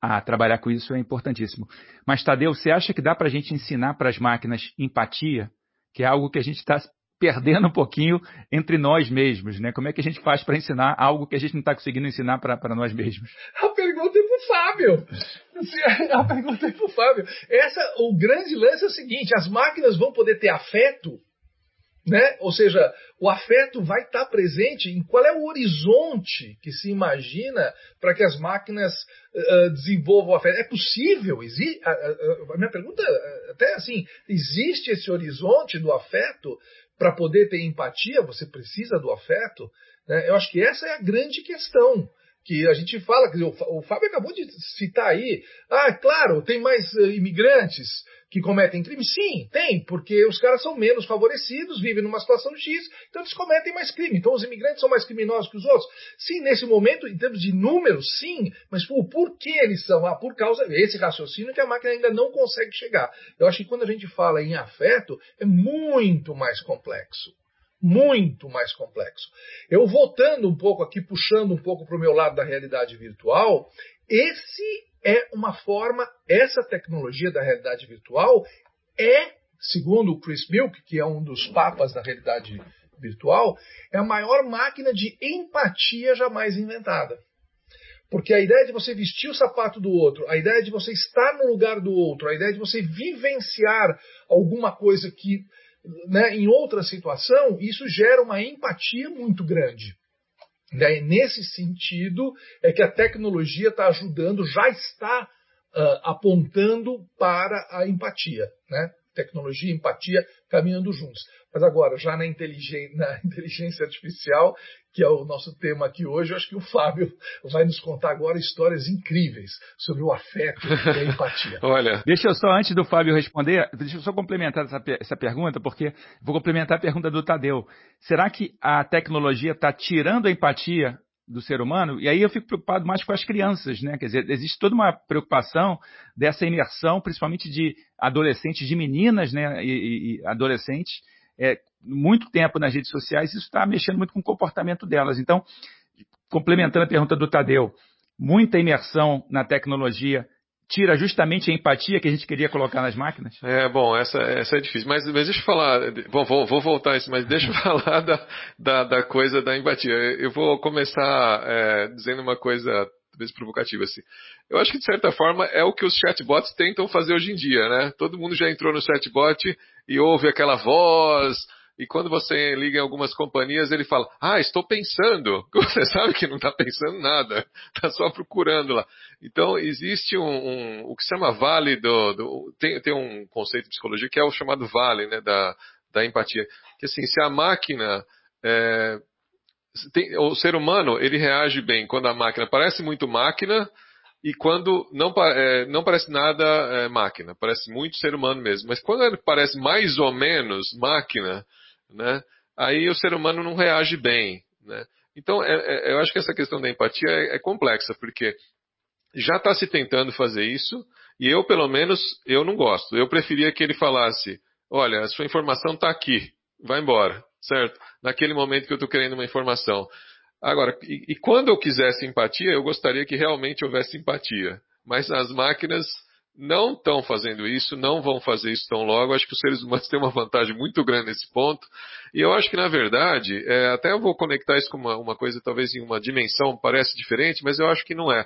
a trabalhar com isso é importantíssimo. Mas, Tadeu, você acha que dá para a gente ensinar para as máquinas empatia, que é algo que a gente está perdendo um pouquinho entre nós mesmos, né? Como é que a gente faz para ensinar algo que a gente não está conseguindo ensinar para nós mesmos? A pergunta é para o Fábio. A pergunta é para o Fábio. Essa, o grande lance é o seguinte: as máquinas vão poder ter afeto né? Ou seja, o afeto vai estar presente em qual é o horizonte que se imagina para que as máquinas uh, desenvolvam o afeto. É possível? A, a, a, minha pergunta, até assim, existe esse horizonte do afeto para poder ter empatia? Você precisa do afeto? Né? Eu acho que essa é a grande questão que a gente fala, dizer, o Fábio acabou de citar aí, ah, claro, tem mais uh, imigrantes, que cometem crime? Sim, tem, porque os caras são menos favorecidos, vivem numa situação X, então eles cometem mais crime. Então os imigrantes são mais criminosos que os outros? Sim, nesse momento, em termos de números, sim, mas por que eles são? Ah, por causa desse raciocínio que a máquina ainda não consegue chegar. Eu acho que quando a gente fala em afeto, é muito mais complexo muito mais complexo. Eu voltando um pouco aqui, puxando um pouco para o meu lado da realidade virtual, esse é uma forma, essa tecnologia da realidade virtual é, segundo o Chris Milk, que é um dos papas da realidade virtual, é a maior máquina de empatia jamais inventada. Porque a ideia de você vestir o sapato do outro, a ideia de você estar no lugar do outro, a ideia de você vivenciar alguma coisa que, né, em outra situação, isso gera uma empatia muito grande. Né? Nesse sentido, é que a tecnologia está ajudando, já está uh, apontando para a empatia. Né? Tecnologia e empatia caminhando juntos. Mas agora, já na inteligência, na inteligência artificial, que é o nosso tema aqui hoje, eu acho que o Fábio vai nos contar agora histórias incríveis sobre o afeto e a empatia. Olha. Deixa eu só, antes do Fábio responder, deixa eu só complementar essa, essa pergunta, porque vou complementar a pergunta do Tadeu. Será que a tecnologia está tirando a empatia do ser humano, e aí eu fico preocupado mais com as crianças, né? Quer dizer, existe toda uma preocupação dessa imersão, principalmente de adolescentes, de meninas, né? E, e adolescentes, é, muito tempo nas redes sociais, isso está mexendo muito com o comportamento delas. Então, complementando a pergunta do Tadeu, muita imersão na tecnologia tira justamente a empatia que a gente queria colocar nas máquinas? É, bom, essa, essa é difícil. Mas, mas deixa eu falar, bom, vou, vou voltar a isso, mas deixa eu falar da, da, da coisa da empatia. Eu vou começar é, dizendo uma coisa talvez provocativa assim. Eu acho que de certa forma é o que os chatbots tentam fazer hoje em dia, né? Todo mundo já entrou no chatbot e ouve aquela voz, e quando você liga em algumas companhias, ele fala: Ah, estou pensando. Você sabe que não está pensando nada, está só procurando lá. Então, existe um, um, o que se chama vale do. do tem, tem, um conceito de psicologia que é o chamado vale né, da, da empatia. Que assim, se a máquina. É, tem, o ser humano, ele reage bem quando a máquina parece muito máquina e quando não, é, não parece nada é, máquina, parece muito ser humano mesmo. Mas quando ele parece mais ou menos máquina, né? Aí o ser humano não reage bem, né? Então, é, é, eu acho que essa questão da empatia é, é complexa, porque já está se tentando fazer isso, e eu, pelo menos, eu não gosto. Eu preferia que ele falasse, olha, a sua informação está aqui, vai embora, certo? Naquele momento que eu estou querendo uma informação. Agora, e, e quando eu quisesse empatia, eu gostaria que realmente houvesse empatia. Mas as máquinas não estão fazendo isso, não vão fazer isso tão logo. Acho que os seres humanos têm uma vantagem muito grande nesse ponto. E eu acho que, na verdade, é, até eu vou conectar isso com uma, uma, coisa, talvez em uma dimensão parece diferente, mas eu acho que não é.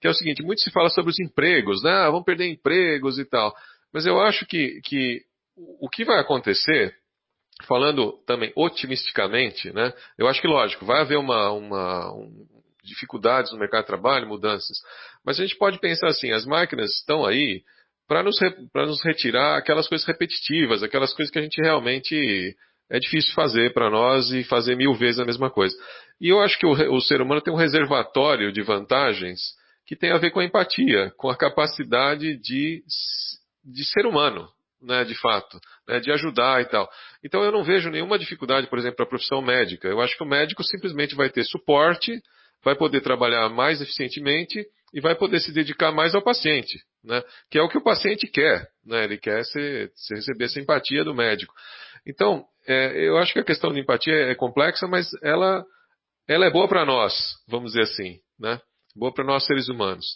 Que é o seguinte, muito se fala sobre os empregos, né? Ah, vão perder empregos e tal. Mas eu acho que, que o que vai acontecer, falando também otimisticamente, né? Eu acho que, lógico, vai haver uma, uma um, dificuldades no mercado de trabalho, mudanças. Mas a gente pode pensar assim: as máquinas estão aí para nos, nos retirar aquelas coisas repetitivas, aquelas coisas que a gente realmente é difícil fazer para nós e fazer mil vezes a mesma coisa. E eu acho que o, o ser humano tem um reservatório de vantagens que tem a ver com a empatia, com a capacidade de, de ser humano, né, de fato, né, de ajudar e tal. Então eu não vejo nenhuma dificuldade, por exemplo, para a profissão médica. Eu acho que o médico simplesmente vai ter suporte vai poder trabalhar mais eficientemente e vai poder se dedicar mais ao paciente, né? Que é o que o paciente quer, né? Ele quer se, se receber essa empatia do médico. Então, é, eu acho que a questão de empatia é complexa, mas ela, ela é boa para nós, vamos dizer assim, né? Boa para nós seres humanos.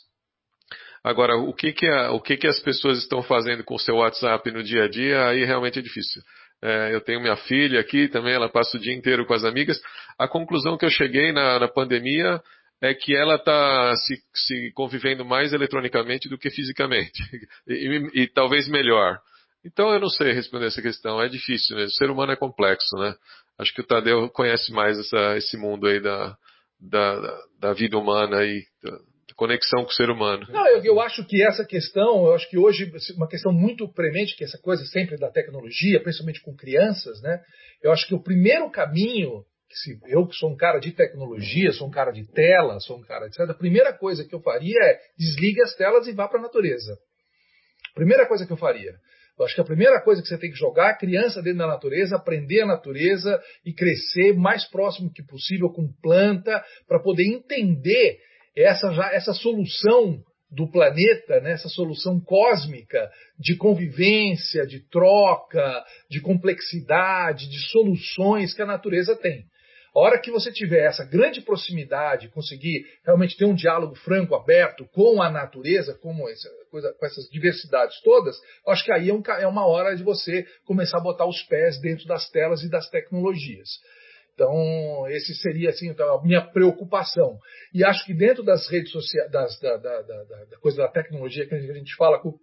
Agora, o que que, a, o que que as pessoas estão fazendo com o seu WhatsApp no dia a dia, aí realmente é difícil. É, eu tenho minha filha aqui também, ela passa o dia inteiro com as amigas. A conclusão que eu cheguei na, na pandemia é que ela está se, se, convivendo mais eletronicamente do que fisicamente. E, e, e, talvez melhor. Então eu não sei responder essa questão, é difícil mesmo. O ser humano é complexo, né? Acho que o Tadeu conhece mais essa, esse mundo aí da, da, da vida humana e conexão com o ser humano. Não, eu, eu, acho que essa questão, eu acho que hoje uma questão muito premente, que essa coisa sempre da tecnologia, principalmente com crianças, né? Eu acho que o primeiro caminho, que se, eu que sou um cara de tecnologia, sou um cara de tela, sou um cara de a primeira coisa que eu faria é desligue as telas e vá para a natureza. Primeira coisa que eu faria. Eu acho que a primeira coisa que você tem que jogar a criança dentro da natureza, aprender a natureza e crescer mais próximo que possível com planta, para poder entender essa, já, essa solução do planeta, né, essa solução cósmica de convivência, de troca, de complexidade, de soluções que a natureza tem. A hora que você tiver essa grande proximidade, conseguir realmente ter um diálogo franco, aberto com a natureza, com, essa coisa, com essas diversidades todas, acho que aí é, um, é uma hora de você começar a botar os pés dentro das telas e das tecnologias. Então, esse seria assim, então, a minha preocupação. E acho que dentro das redes sociais, das, da, da, da, da, coisa da tecnologia que a gente fala com,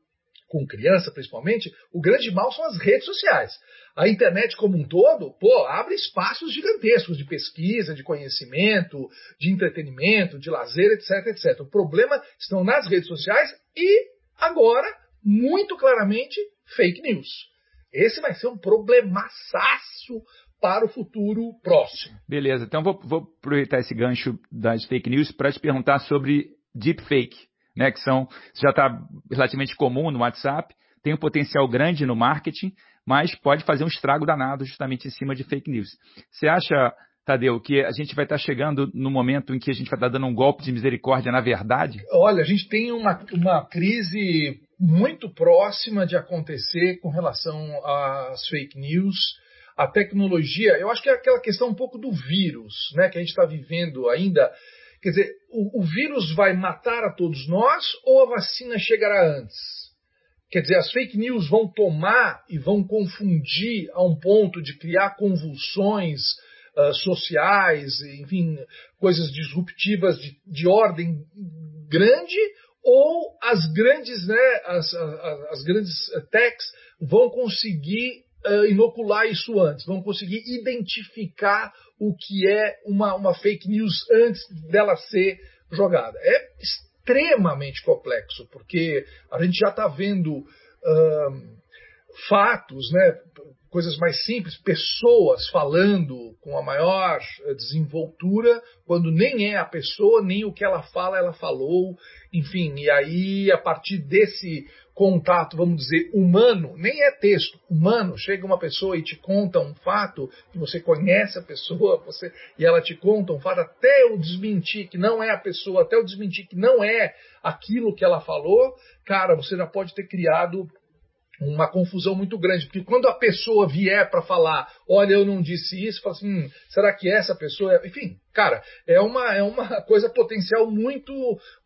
com criança, principalmente, o grande mal são as redes sociais. A internet como um todo, pô, abre espaços gigantescos de pesquisa, de conhecimento, de entretenimento, de lazer, etc, etc. O problema estão nas redes sociais e, agora, muito claramente, fake news. Esse vai ser um problemaço para o futuro próximo. Beleza, então vou, vou aproveitar esse gancho das fake news para te perguntar sobre deepfake, né, que são, já está relativamente comum no WhatsApp, tem um potencial grande no marketing, mas pode fazer um estrago danado justamente em cima de fake news. Você acha, Tadeu, que a gente vai estar tá chegando no momento em que a gente vai estar tá dando um golpe de misericórdia na verdade? Olha, a gente tem uma, uma crise muito próxima de acontecer com relação às fake news a tecnologia, eu acho que é aquela questão um pouco do vírus, né, que a gente está vivendo ainda, Quer dizer, o, o vírus vai matar a todos nós ou a vacina chegará antes? Quer dizer, as fake news vão tomar e vão confundir a um ponto de criar convulsões uh, sociais, enfim, coisas disruptivas de, de ordem grande, ou as grandes, né, as, as, as grandes techs vão conseguir uh, inocular isso antes, vão conseguir identificar o que é uma, uma fake news antes dela ser jogada. É extremamente complexo, porque a gente já está vendo uh, fatos, né, coisas mais simples, pessoas falando com a maior desenvoltura, quando nem é a pessoa, nem o que ela fala, ela falou, enfim, e aí a partir desse contato, vamos dizer, humano, nem é texto, humano, chega uma pessoa e te conta um fato, que você conhece a pessoa, você e ela te conta um fato, até eu desmentir que não é a pessoa, até eu desmentir que não é aquilo que ela falou, cara, você já pode ter criado uma confusão muito grande, porque quando a pessoa vier para falar, olha, eu não disse isso, fala assim, hum, será que essa pessoa, é... enfim, cara, é uma é uma coisa potencial muito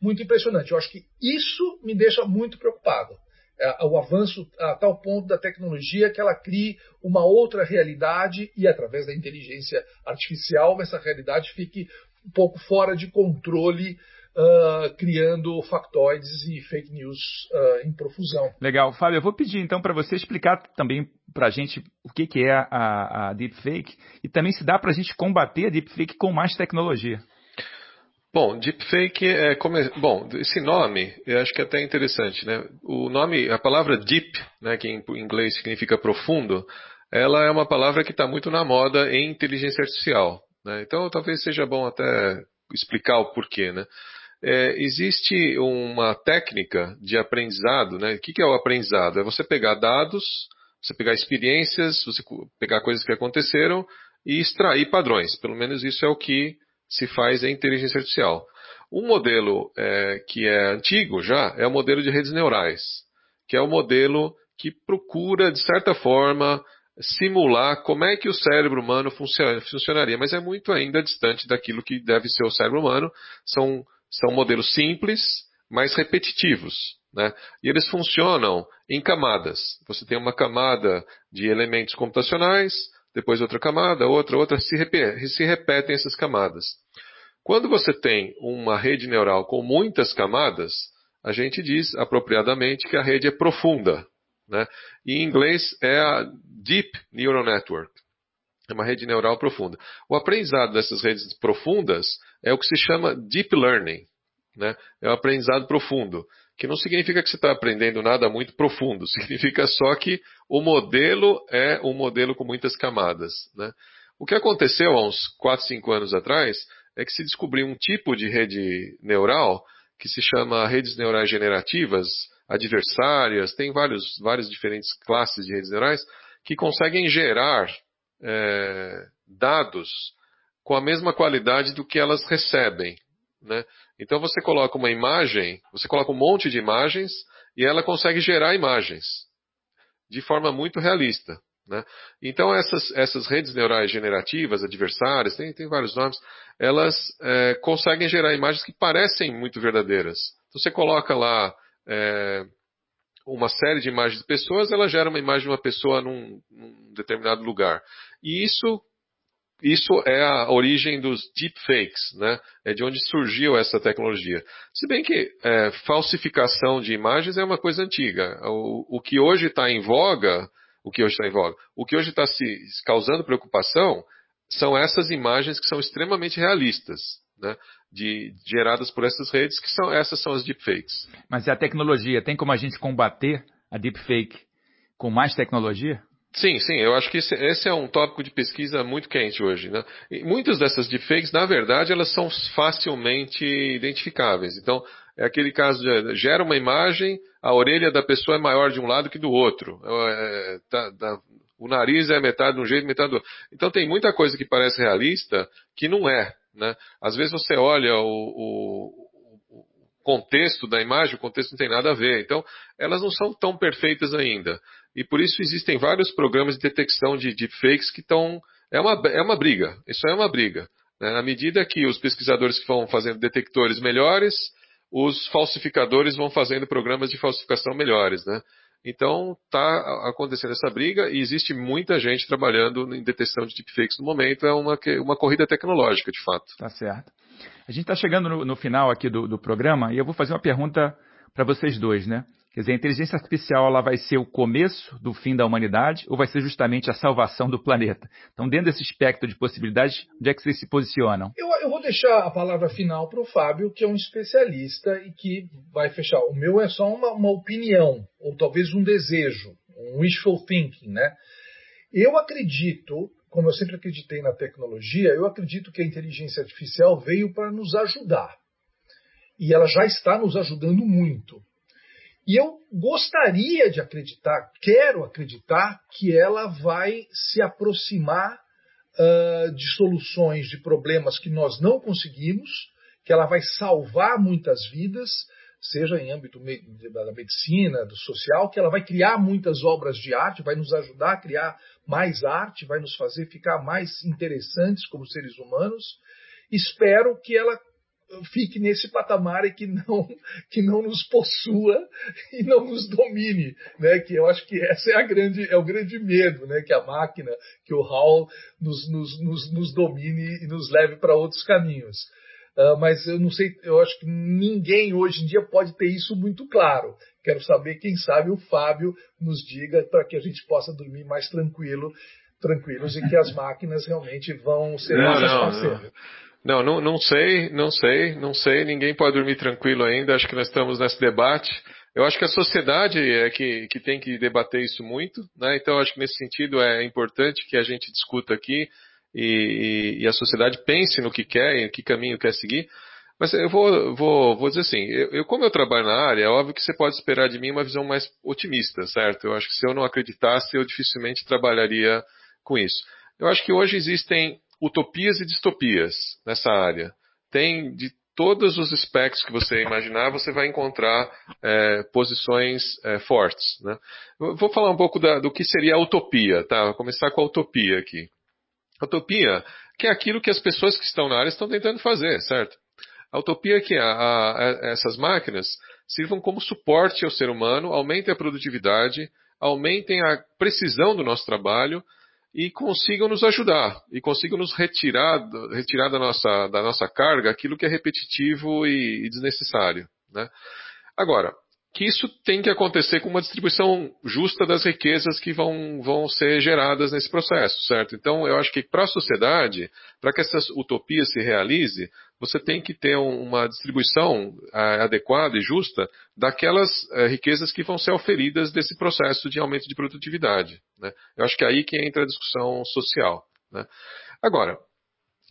muito impressionante. Eu acho que isso me deixa muito preocupado. É, o avanço a tal ponto da tecnologia que ela crie uma outra realidade e através da inteligência artificial essa realidade fique um pouco fora de controle uh, criando factoides e fake news uh, em profusão. Legal. Fábio, eu vou pedir então para você explicar também para a gente o que, que é a, a deepfake e também se dá para a gente combater a deepfake com mais tecnologia. Bom, deepfake é como bom, esse nome eu acho que é até interessante, né? O nome, a palavra deep, né, que em inglês significa profundo, ela é uma palavra que está muito na moda em inteligência artificial. Né? Então talvez seja bom até explicar o porquê, né? É, existe uma técnica de aprendizado, né? O que, que é o aprendizado? É você pegar dados, você pegar experiências, você pegar coisas que aconteceram e extrair padrões. Pelo menos isso é o que se faz em inteligência artificial. Um modelo é, que é antigo já é o modelo de redes neurais, que é o modelo que procura, de certa forma, simular como é que o cérebro humano funcionaria, mas é muito ainda distante daquilo que deve ser o cérebro humano. São são modelos simples, mas repetitivos. Né? E eles funcionam em camadas. Você tem uma camada de elementos computacionais, depois outra camada, outra, outra, se, repetem, se repetem essas camadas. Quando você tem uma rede neural com muitas camadas, a gente diz apropriadamente que a rede é profunda. Né? E em inglês é a Deep Neural Network. É uma rede neural profunda. O aprendizado dessas redes profundas é o que se chama deep learning. Né? É o aprendizado profundo. Que não significa que você está aprendendo nada muito profundo. Significa só que o modelo é um modelo com muitas camadas. Né? O que aconteceu há uns 4, 5 anos atrás é que se descobriu um tipo de rede neural que se chama redes neurais generativas, adversárias, tem vários, várias diferentes classes de redes neurais que conseguem gerar é, dados com a mesma qualidade do que elas recebem. Né? Então você coloca uma imagem, você coloca um monte de imagens e ela consegue gerar imagens de forma muito realista. Né? Então essas, essas redes neurais generativas, adversárias, tem, tem vários nomes, elas é, conseguem gerar imagens que parecem muito verdadeiras. Então, você coloca lá é, uma série de imagens de pessoas, ela gera uma imagem de uma pessoa num, num determinado lugar. E isso, isso é a origem dos deepfakes, né? É de onde surgiu essa tecnologia. Se bem que é, falsificação de imagens é uma coisa antiga. O, o que hoje está em voga, o que hoje está em voga, o que hoje está se causando preocupação são essas imagens que são extremamente realistas. Né, de, geradas por essas redes, que são essas são as deepfakes. Mas e a tecnologia? Tem como a gente combater a deepfake com mais tecnologia? Sim, sim, eu acho que esse, é um tópico de pesquisa muito quente hoje. Né? E muitas dessas deepfakes, na verdade, elas são facilmente identificáveis. Então, é aquele caso de gera uma imagem, a orelha da pessoa é maior de um lado que do outro. É, tá, tá, o nariz é metade de um jeito, metade do outro. Então tem muita coisa que parece realista que não é. Né? Às vezes você olha o, o, contexto da imagem, o contexto não tem nada a ver. Então, elas não são tão perfeitas ainda. E por isso existem vários programas de detecção de deepfakes que estão. É uma, é uma briga. Isso é uma briga. Né? Na medida que os pesquisadores que vão fazendo detectores melhores, os falsificadores vão fazendo programas de falsificação melhores. Né? Então está acontecendo essa briga e existe muita gente trabalhando em detecção de deepfakes no momento. É uma, uma corrida tecnológica, de fato. Tá certo. A gente está chegando no, no, final aqui do, do programa e eu vou fazer uma pergunta para vocês dois, né? Quer dizer, a inteligência artificial ela vai ser o começo do fim da humanidade ou vai ser justamente a salvação do planeta? Então, dentro desse espectro de possibilidades, onde é que vocês se posicionam? Eu, eu vou deixar a palavra final para o Fábio, que é um especialista e que vai fechar. O meu é só uma, uma opinião, ou talvez um desejo, um wishful thinking, né? Eu acredito, como eu sempre acreditei na tecnologia, eu acredito que a inteligência artificial veio para nos ajudar. E ela já está nos ajudando muito. E eu gostaria de acreditar, quero acreditar, que ela vai se aproximar uh, de soluções de problemas que nós não conseguimos, que ela vai salvar muitas vidas, seja em âmbito da medicina, do social, que ela vai criar muitas obras de arte, vai nos ajudar a criar mais arte, vai nos fazer ficar mais interessantes como seres humanos. Espero que ela fique nesse patamar e que não que não nos possua e não nos domine, né? Que eu acho que essa é a grande é o grande medo, né? Que a máquina, que o Hall nos, nos, nos, nos domine e nos leve para outros caminhos. Uh, mas eu não sei, eu acho que ninguém hoje em dia pode ter isso muito claro. Quero saber, quem sabe o Fábio nos diga para que a gente possa dormir mais tranquilo, tranquilos e que as máquinas realmente vão ser não, nossas parceiras. Não. Não, não, não sei, não sei, não sei. Ninguém pode dormir tranquilo ainda. Acho que nós estamos nesse debate. Eu acho que a sociedade é que, que tem que debater isso muito, né? Então, acho que nesse sentido é importante que a gente discuta aqui e, e a sociedade pense no que quer, em que caminho quer seguir. Mas eu vou, vou, vou dizer assim, eu, eu, como eu trabalho na área, é óbvio que você pode esperar de mim uma visão mais otimista, certo? Eu acho que se eu não acreditasse, eu dificilmente trabalharia com isso. Eu acho que hoje existem utopias e distopias nessa área. Tem de todos os aspectos que você imaginar, você vai encontrar é, posições é, fortes. Né? vou falar um pouco da, do que seria a utopia, tá? Vou começar com a utopia aqui. A utopia, que é aquilo que as pessoas que estão na área estão tentando fazer, certo? A utopia é que a, a, essas máquinas sirvam como suporte ao ser humano, aumentem a produtividade, aumentem a precisão do nosso trabalho e consigam nos ajudar e consigam nos retirar, retirar da, nossa, da nossa carga aquilo que é repetitivo e, e desnecessário. Né? Agora, que isso tem que acontecer com uma distribuição justa das riquezas que vão, vão ser geradas nesse processo, certo? Então, eu acho que para a sociedade, para que essa utopia se realize, você tem que ter uma distribuição é, adequada e justa daquelas é, riquezas que vão ser oferidas desse processo de aumento de produtividade. Né? Eu acho que é aí que entra a discussão social. Né? Agora,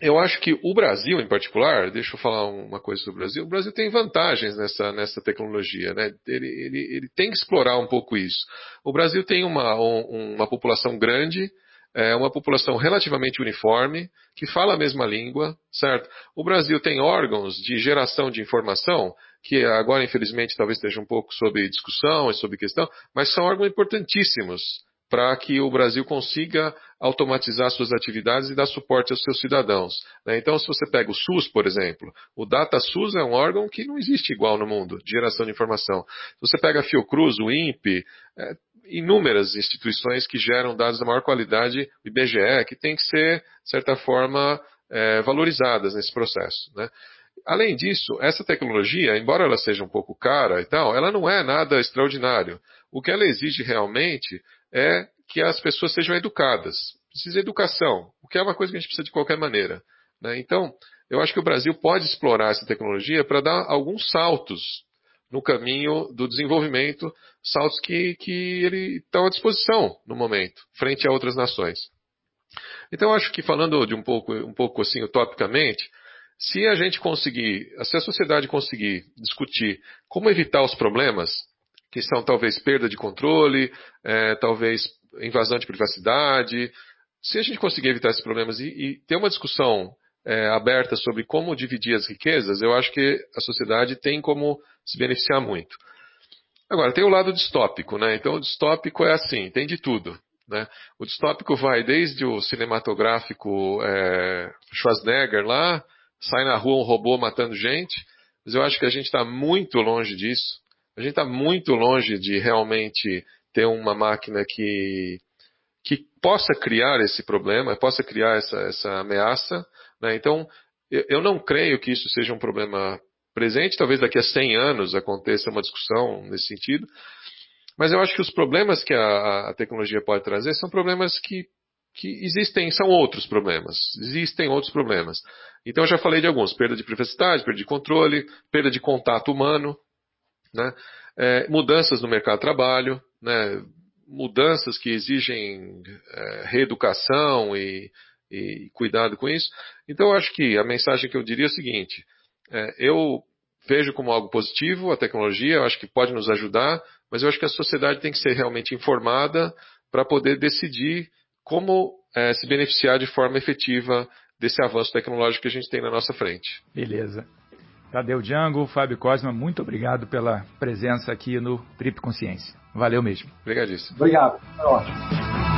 eu acho que o Brasil, em particular, deixa eu falar uma coisa sobre o Brasil, o Brasil tem vantagens nessa, nessa tecnologia, né? Ele, ele, ele tem que explorar um pouco isso. O Brasil tem uma, um, uma população grande, é uma população relativamente uniforme, que fala a mesma língua, certo? O Brasil tem órgãos de geração de informação, que agora, infelizmente, talvez esteja um pouco sob discussão e sob questão, mas são órgãos importantíssimos para que o Brasil consiga automatizar suas atividades e dar suporte aos seus cidadãos. Né? Então, se você pega o SUS, por exemplo, o DataSUS é um órgão que não existe igual no mundo, de geração de informação. Se você pega a Fiocruz, o INPE, é, inúmeras instituições que geram dados da maior qualidade, o IBGE, que tem que ser, de certa forma, é, valorizadas nesse processo. Né? Além disso, essa tecnologia, embora ela seja um pouco cara e tal, ela não é nada extraordinário. O que ela exige realmente é que as pessoas sejam educadas. Precisa de educação, o que é uma coisa que a gente precisa de qualquer maneira. Né? Então, eu acho que o Brasil pode explorar essa tecnologia para dar alguns saltos no caminho do desenvolvimento, saltos que, que ele estão à disposição no momento, frente a outras nações. Então, eu acho que falando de um pouco, um pouco assim utopicamente, se a gente conseguir, se a sociedade conseguir discutir como evitar os problemas, que são talvez perda de controle, é, talvez invasão de privacidade. Se a gente conseguir evitar esses problemas e, e ter uma discussão é, aberta sobre como dividir as riquezas, eu acho que a sociedade tem como se beneficiar muito. Agora, tem o lado distópico, né? Então, o distópico é assim, tem de tudo. Né? O distópico vai desde o cinematográfico é, Schwarzenegger lá, sai na rua um robô matando gente, mas eu acho que a gente está muito longe disso. A gente está muito longe de realmente ter uma máquina que, que possa criar esse problema, possa criar essa, essa ameaça. Né? Então, eu, não creio que isso seja um problema presente. Talvez daqui a 100 anos aconteça uma discussão nesse sentido. Mas eu acho que os problemas que a, a tecnologia pode trazer são problemas que, que existem, são outros problemas. Existem outros problemas. Então eu já falei de alguns: perda de privacidade, perda de controle, perda de contato humano, né? É, mudanças no mercado de trabalho, né? mudanças que exigem é, reeducação e, e, cuidado com isso. Então eu acho que a mensagem que eu diria é o seguinte: é, eu vejo como algo positivo a tecnologia, eu acho que pode nos ajudar, mas eu acho que a sociedade tem que ser realmente informada para poder decidir como é, se beneficiar de forma efetiva desse avanço tecnológico que a gente tem na nossa frente. Beleza. Tadeu Django, Fábio Cosma, muito obrigado pela presença aqui no Trip Consciência. Valeu mesmo. Obrigadíssimo. Obrigado. Foi ótimo.